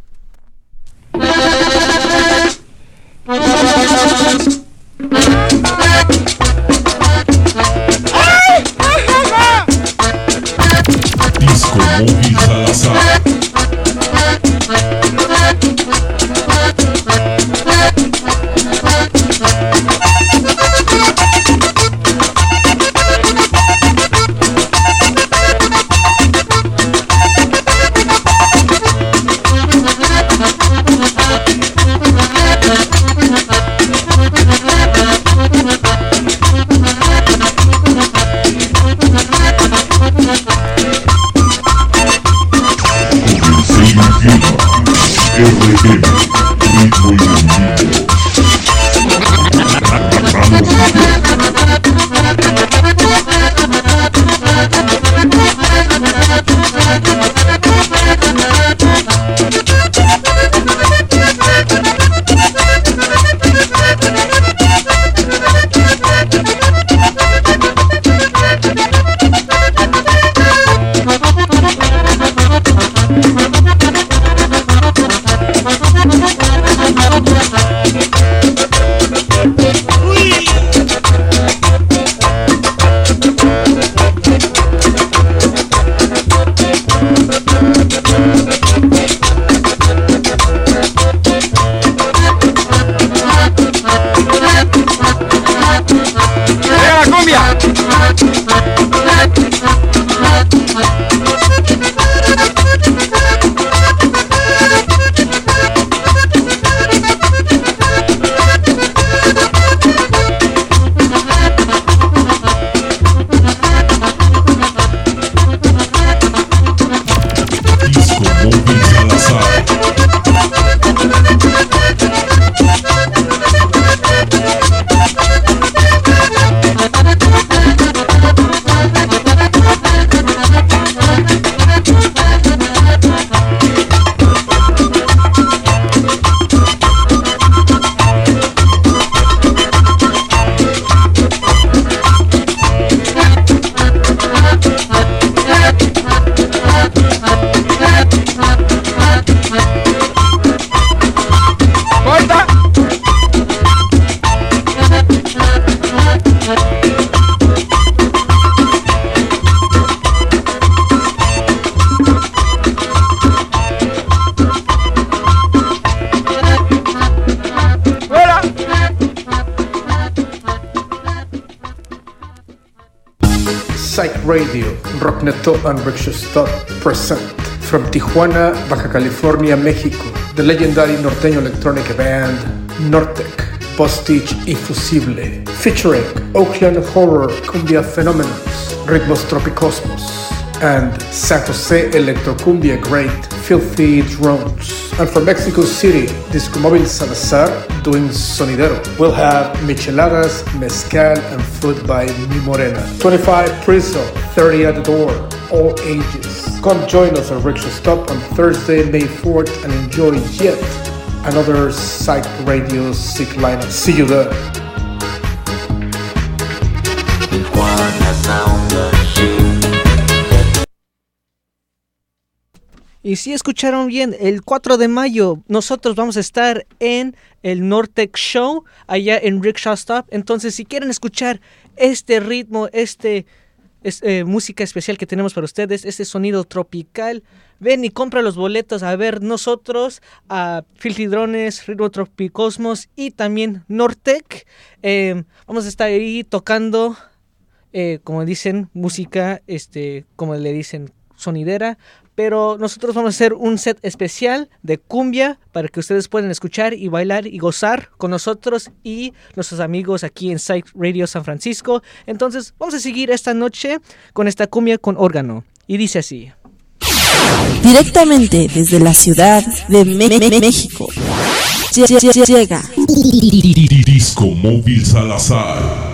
Tijuana, Baja California, Mexico, the legendary norteño electronic band Nortec, Postage Infusible, featuring Oakland Horror Cumbia Phenomenons, Ritmos Tropicosmos, and San Jose Electrocumbia great Filthy Drones. And from Mexico City, Disco Móvil Salazar doing Sonidero. We'll have micheladas, mezcal, and food by Mi Morena. 25 pre-sale, 30 at the door, all ages. Come join us at Rickshaw Stop on Thursday, May 4th, and enjoy yet another Psych Radio Sick lineup. See you there. Y si escucharon bien, el 4 de mayo nosotros vamos a estar en el Nortec Show, allá en Rickshaw Stop. Entonces, si quieren escuchar este ritmo, este, es- eh, música especial que tenemos para ustedes, este sonido tropical, ven y compra los boletos a ver nosotros, a Filthy Drones, Ritmo Tropicosmos y también Nortec. Eh, vamos a estar ahí tocando eh, como dicen, música, este, como le dicen, sonidera. Pero nosotros vamos a hacer un set especial de cumbia para que ustedes puedan escuchar y bailar y gozar con nosotros y nuestros amigos aquí en Psych Radio San Francisco. Entonces vamos a seguir esta noche con esta cumbia con órgano. Y dice así. Directamente desde la ciudad de Me- México. Lle- lle- lle- Llega. Disco Móvil Salazar.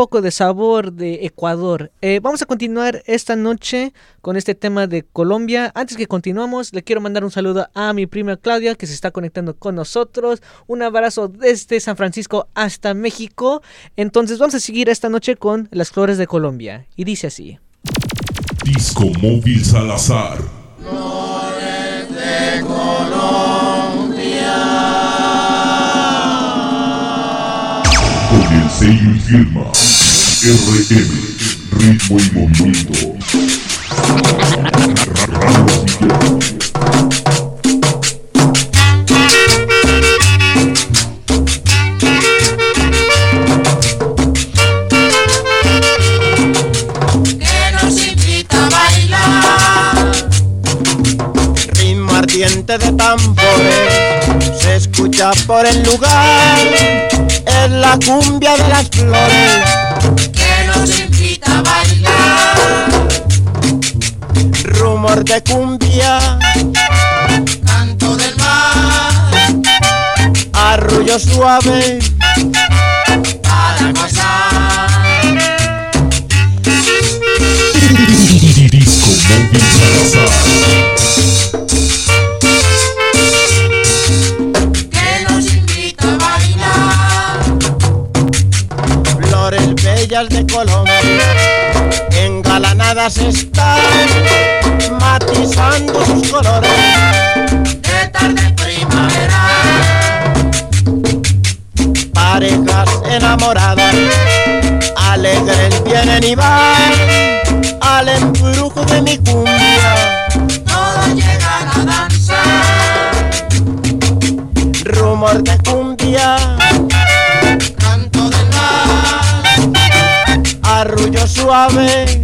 Poco de sabor de Ecuador. Eh, vamos a continuar esta noche con este tema de Colombia. Antes que continuamos, le quiero mandar un saludo a mi prima Claudia que se está conectando con nosotros. Un abrazo desde San Francisco hasta México. Entonces vamos a seguir esta noche con las flores de Colombia. Y dice así. Disco Móvil Salazar. de Con el sello y RM, ritmo y movimiento. que nos invita a bailar. Ritmo ardiente de tambores se escucha por el lugar. Es la cumbia de las flores De cumbia, canto del mar, arrullo suave para gozar. Disco Móvil Salazar. que nos invita a bailar. Flores bellas de Colombia, engalanadas están, matizando sus colores. De tarde primavera. Parejas enamoradas, alegres vienen y van, al embrujo de mi cumbia, todos llegan a danzar rumor de cumbia, canto del mar, arrullo suave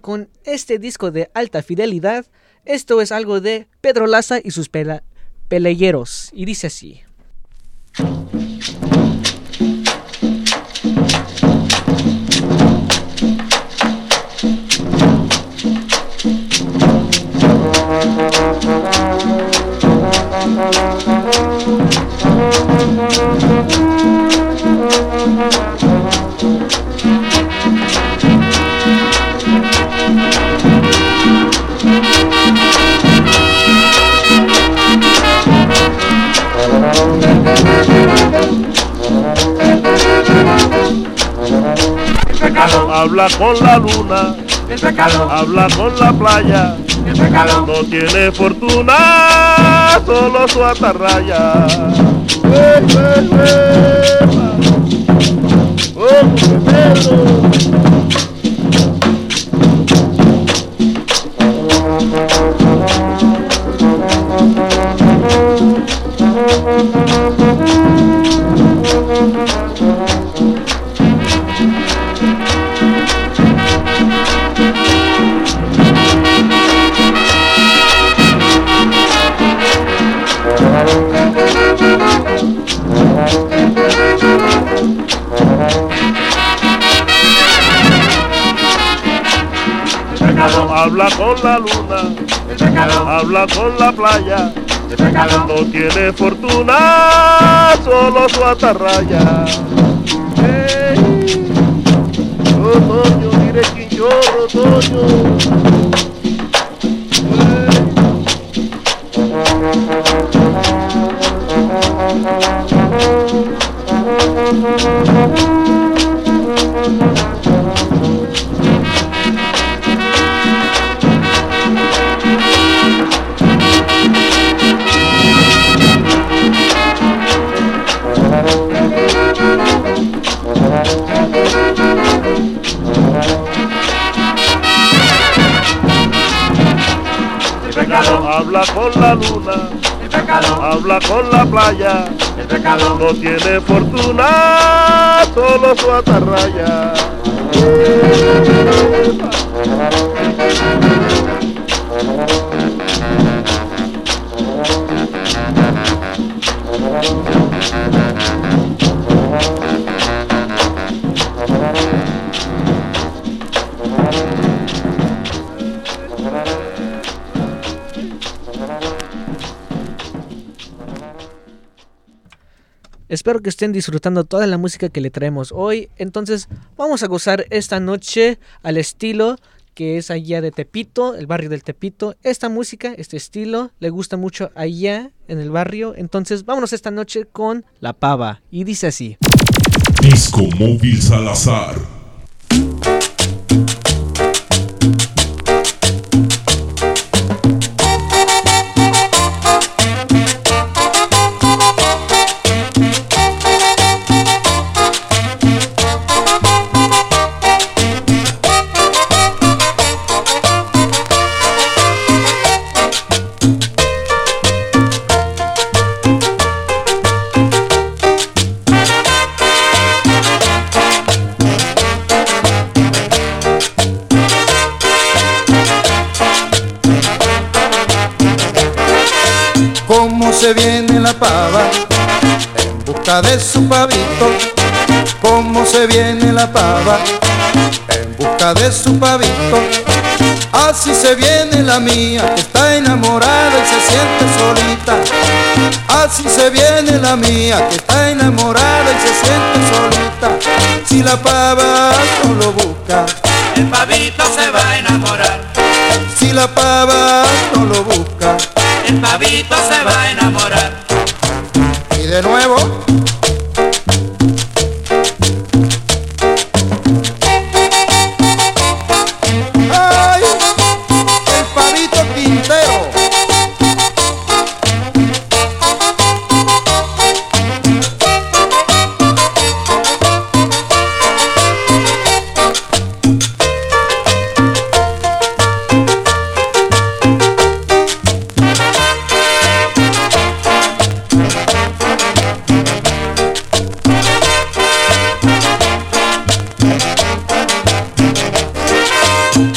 Con este disco de alta fidelidad. Esto es algo de Pedro Laza y sus pela- peleyeros. Y dice así. Habla con la luna, habla con la playa, no tiene fortuna, solo su atarraya. ¡Oh! Habla con la luna, habla con la playa, no tiene fortuna, solo su atarraya. Ey, Otoño, mire quinchorro, otoño. Habla con la luna, habla con la playa, no tiene fortuna, solo su atarraya. Espero que estén disfrutando toda la música que le traemos hoy. Entonces, vamos a gozar esta noche al estilo que es allá de Tepito, el barrio del Tepito. Esta música, este estilo, le gusta mucho allá en el barrio. Entonces, vámonos esta noche con La Pava. Y dice así. Disco Móvil Salazar. Se viene la pava en busca de su pavito. Cómo se viene la pava en busca de su pavito. Así se viene la mía que está enamorada y se siente solita. Así se viene la mía que está enamorada y se siente solita. Si la pava no lo busca, El pavito se va a enamorar, si la pava no lo busca. El pavito se va a enamorar. Y de nuevo.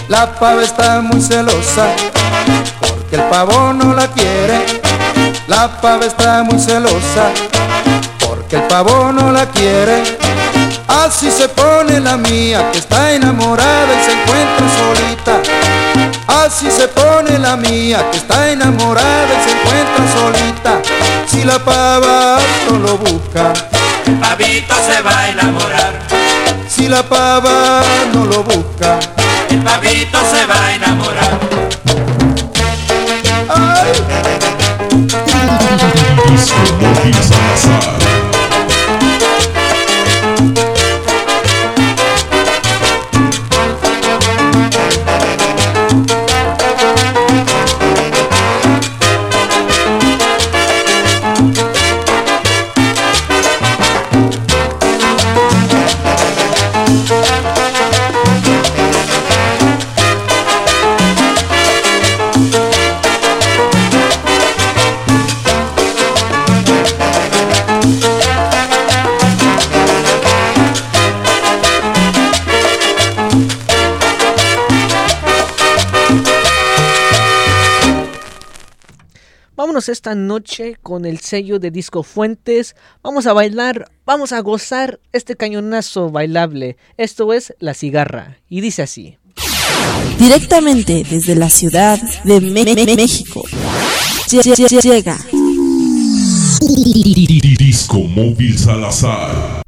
La pava está muy celosa porque el pavo no la quiere. La pava está muy celosa porque el pavo no la quiere. Así se pone la mía que está enamorada y se encuentra solita. Así se pone la mía que está enamorada y se encuentra solita. Si la pava no lo busca, El pavito se va a enamorar, si la pava no lo busca. El pavito se va a enamorar. Disco Esta noche con el sello de Disco Fuentes. Vamos a bailar, vamos a gozar este cañonazo bailable. Esto es La Cigarra. Y dice así. Directamente desde la ciudad de Me- Me- Me- México. Lle- lle- Llega. Disco Móvil Salazar.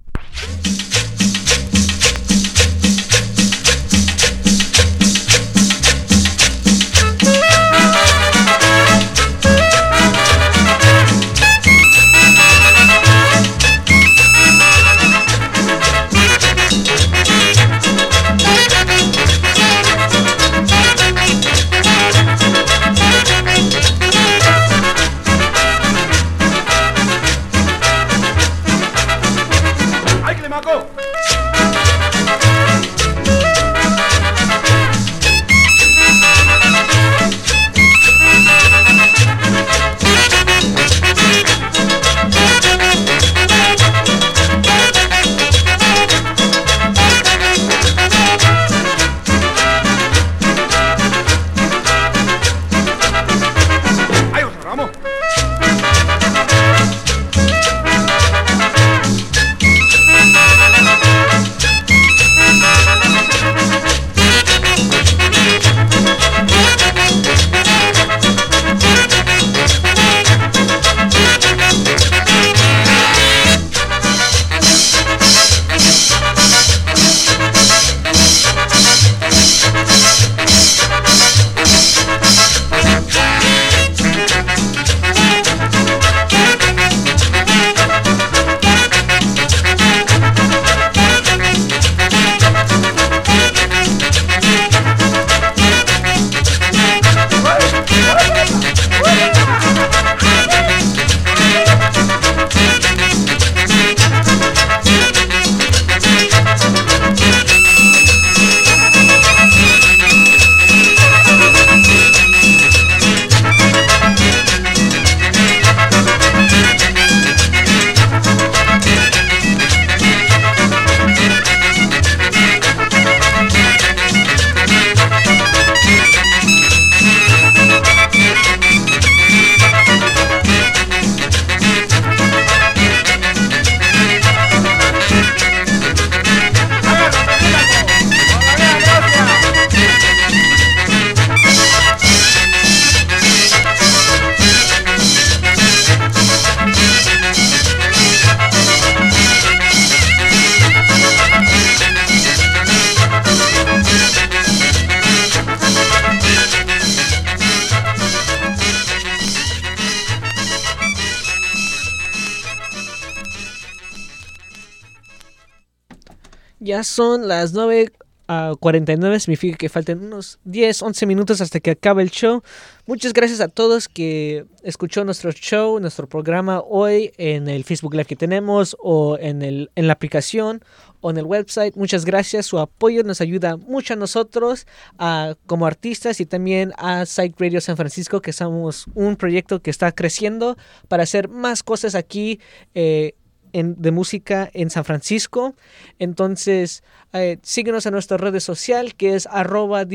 Son las 9 a 49, significa que faltan unos 10, 11 minutos hasta que acabe el show. Muchas gracias a todos que escuchó nuestro show, nuestro programa hoy en el Facebook Live que tenemos o en, el, en la aplicación o en el website. Muchas gracias, su apoyo nos ayuda mucho a nosotros a- como artistas y también a Psych Radio San Francisco, que somos un proyecto que está creciendo para hacer más cosas aquí. eh, de música en San Francisco. Entonces, eh, síguenos en nuestra red social que es arroba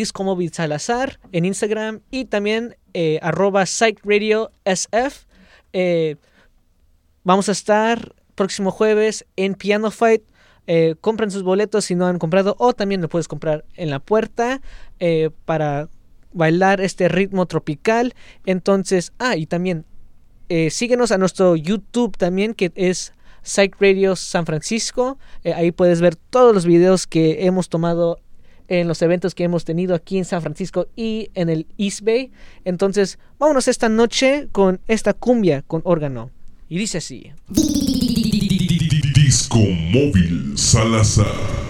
Salazar en Instagram y también eh. Eh, vamos a estar próximo jueves en Piano Fight. Eh, compren sus boletos si no han comprado o también lo puedes comprar en la puerta para bailar este ritmo tropical. Entonces, ah, y también síguenos a nuestro YouTube también, que es Psych Radio San Francisco. Eh, ahí puedes ver todos los videos que hemos tomado en los eventos que hemos tenido aquí en San Francisco y en el East Bay. Entonces, vámonos esta noche con esta cumbia con órgano. Y dice así. Disco Móvil Salazar.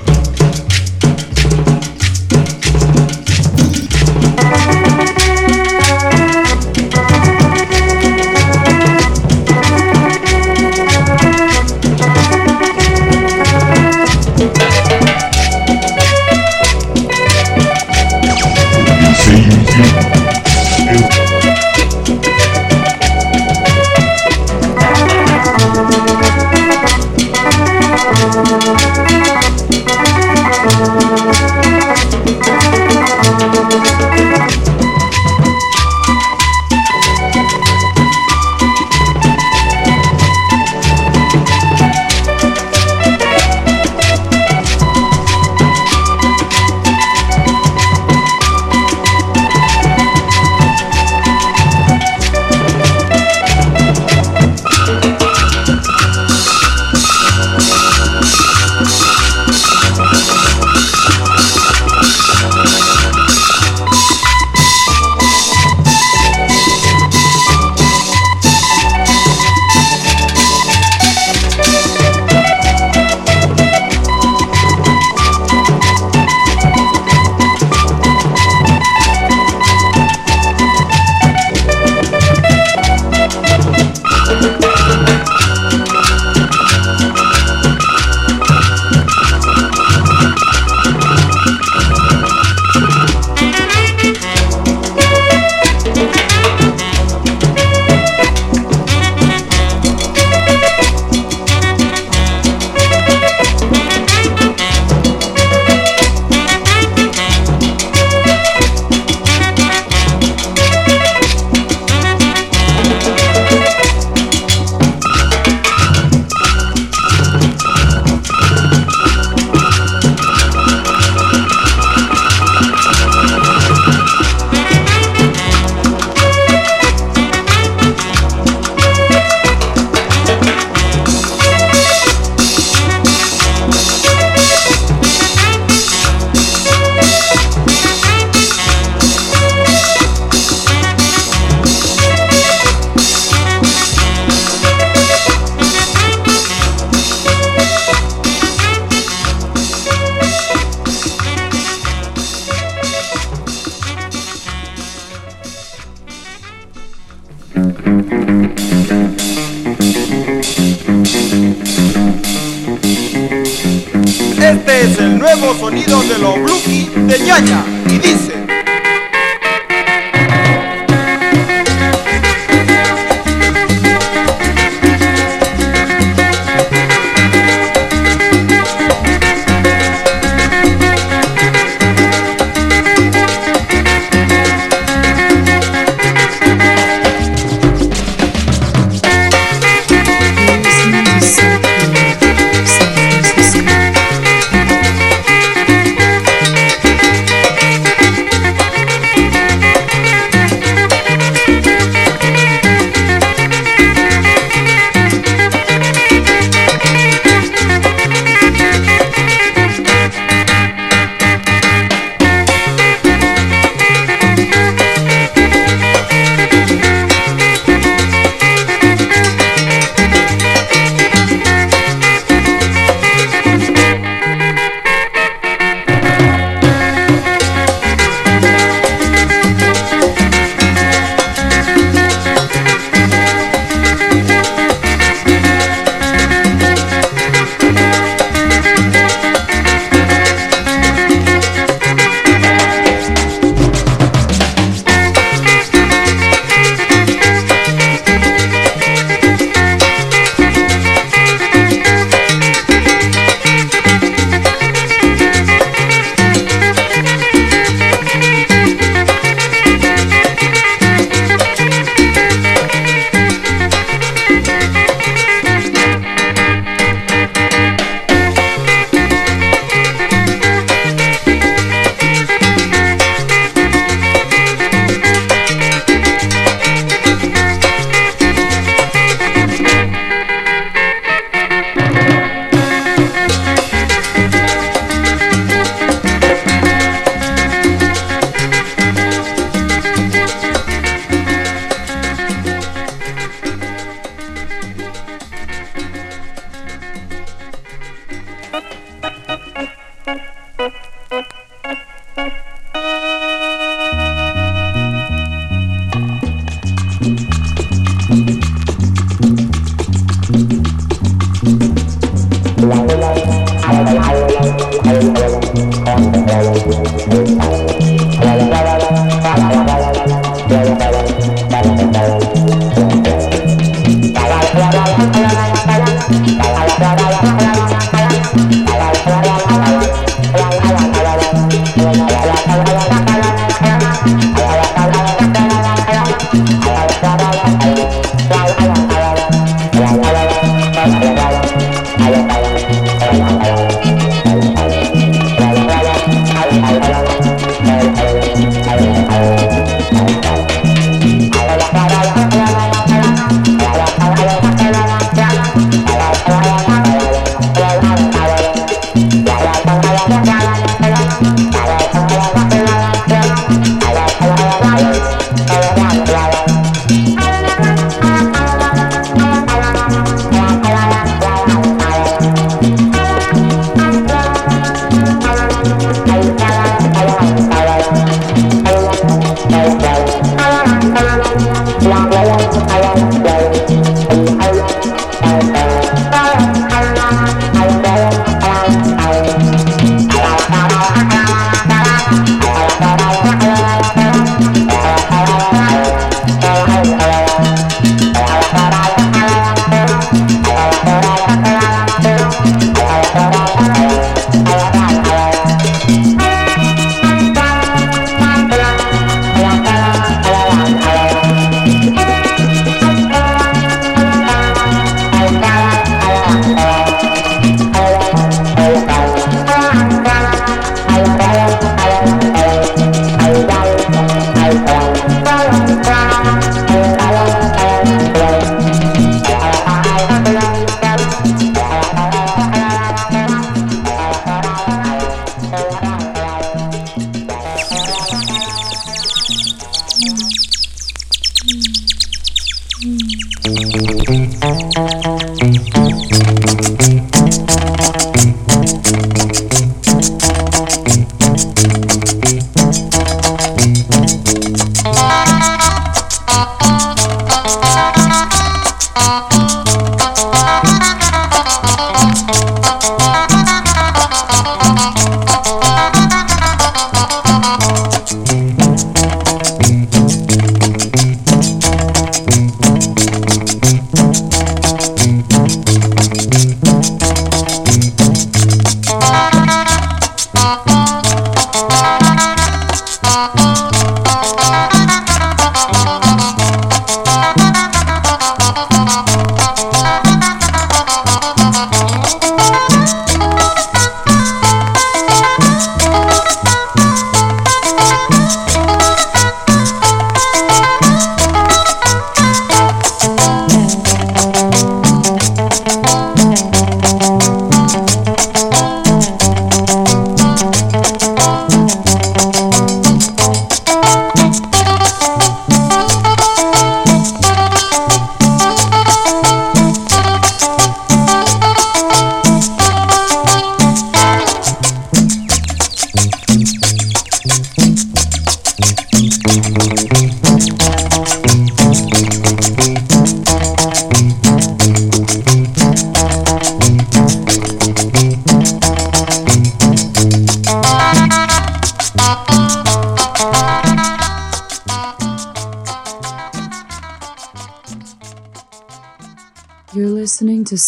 Sello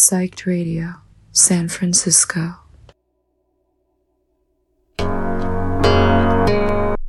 Psyched Radio, San Francisco.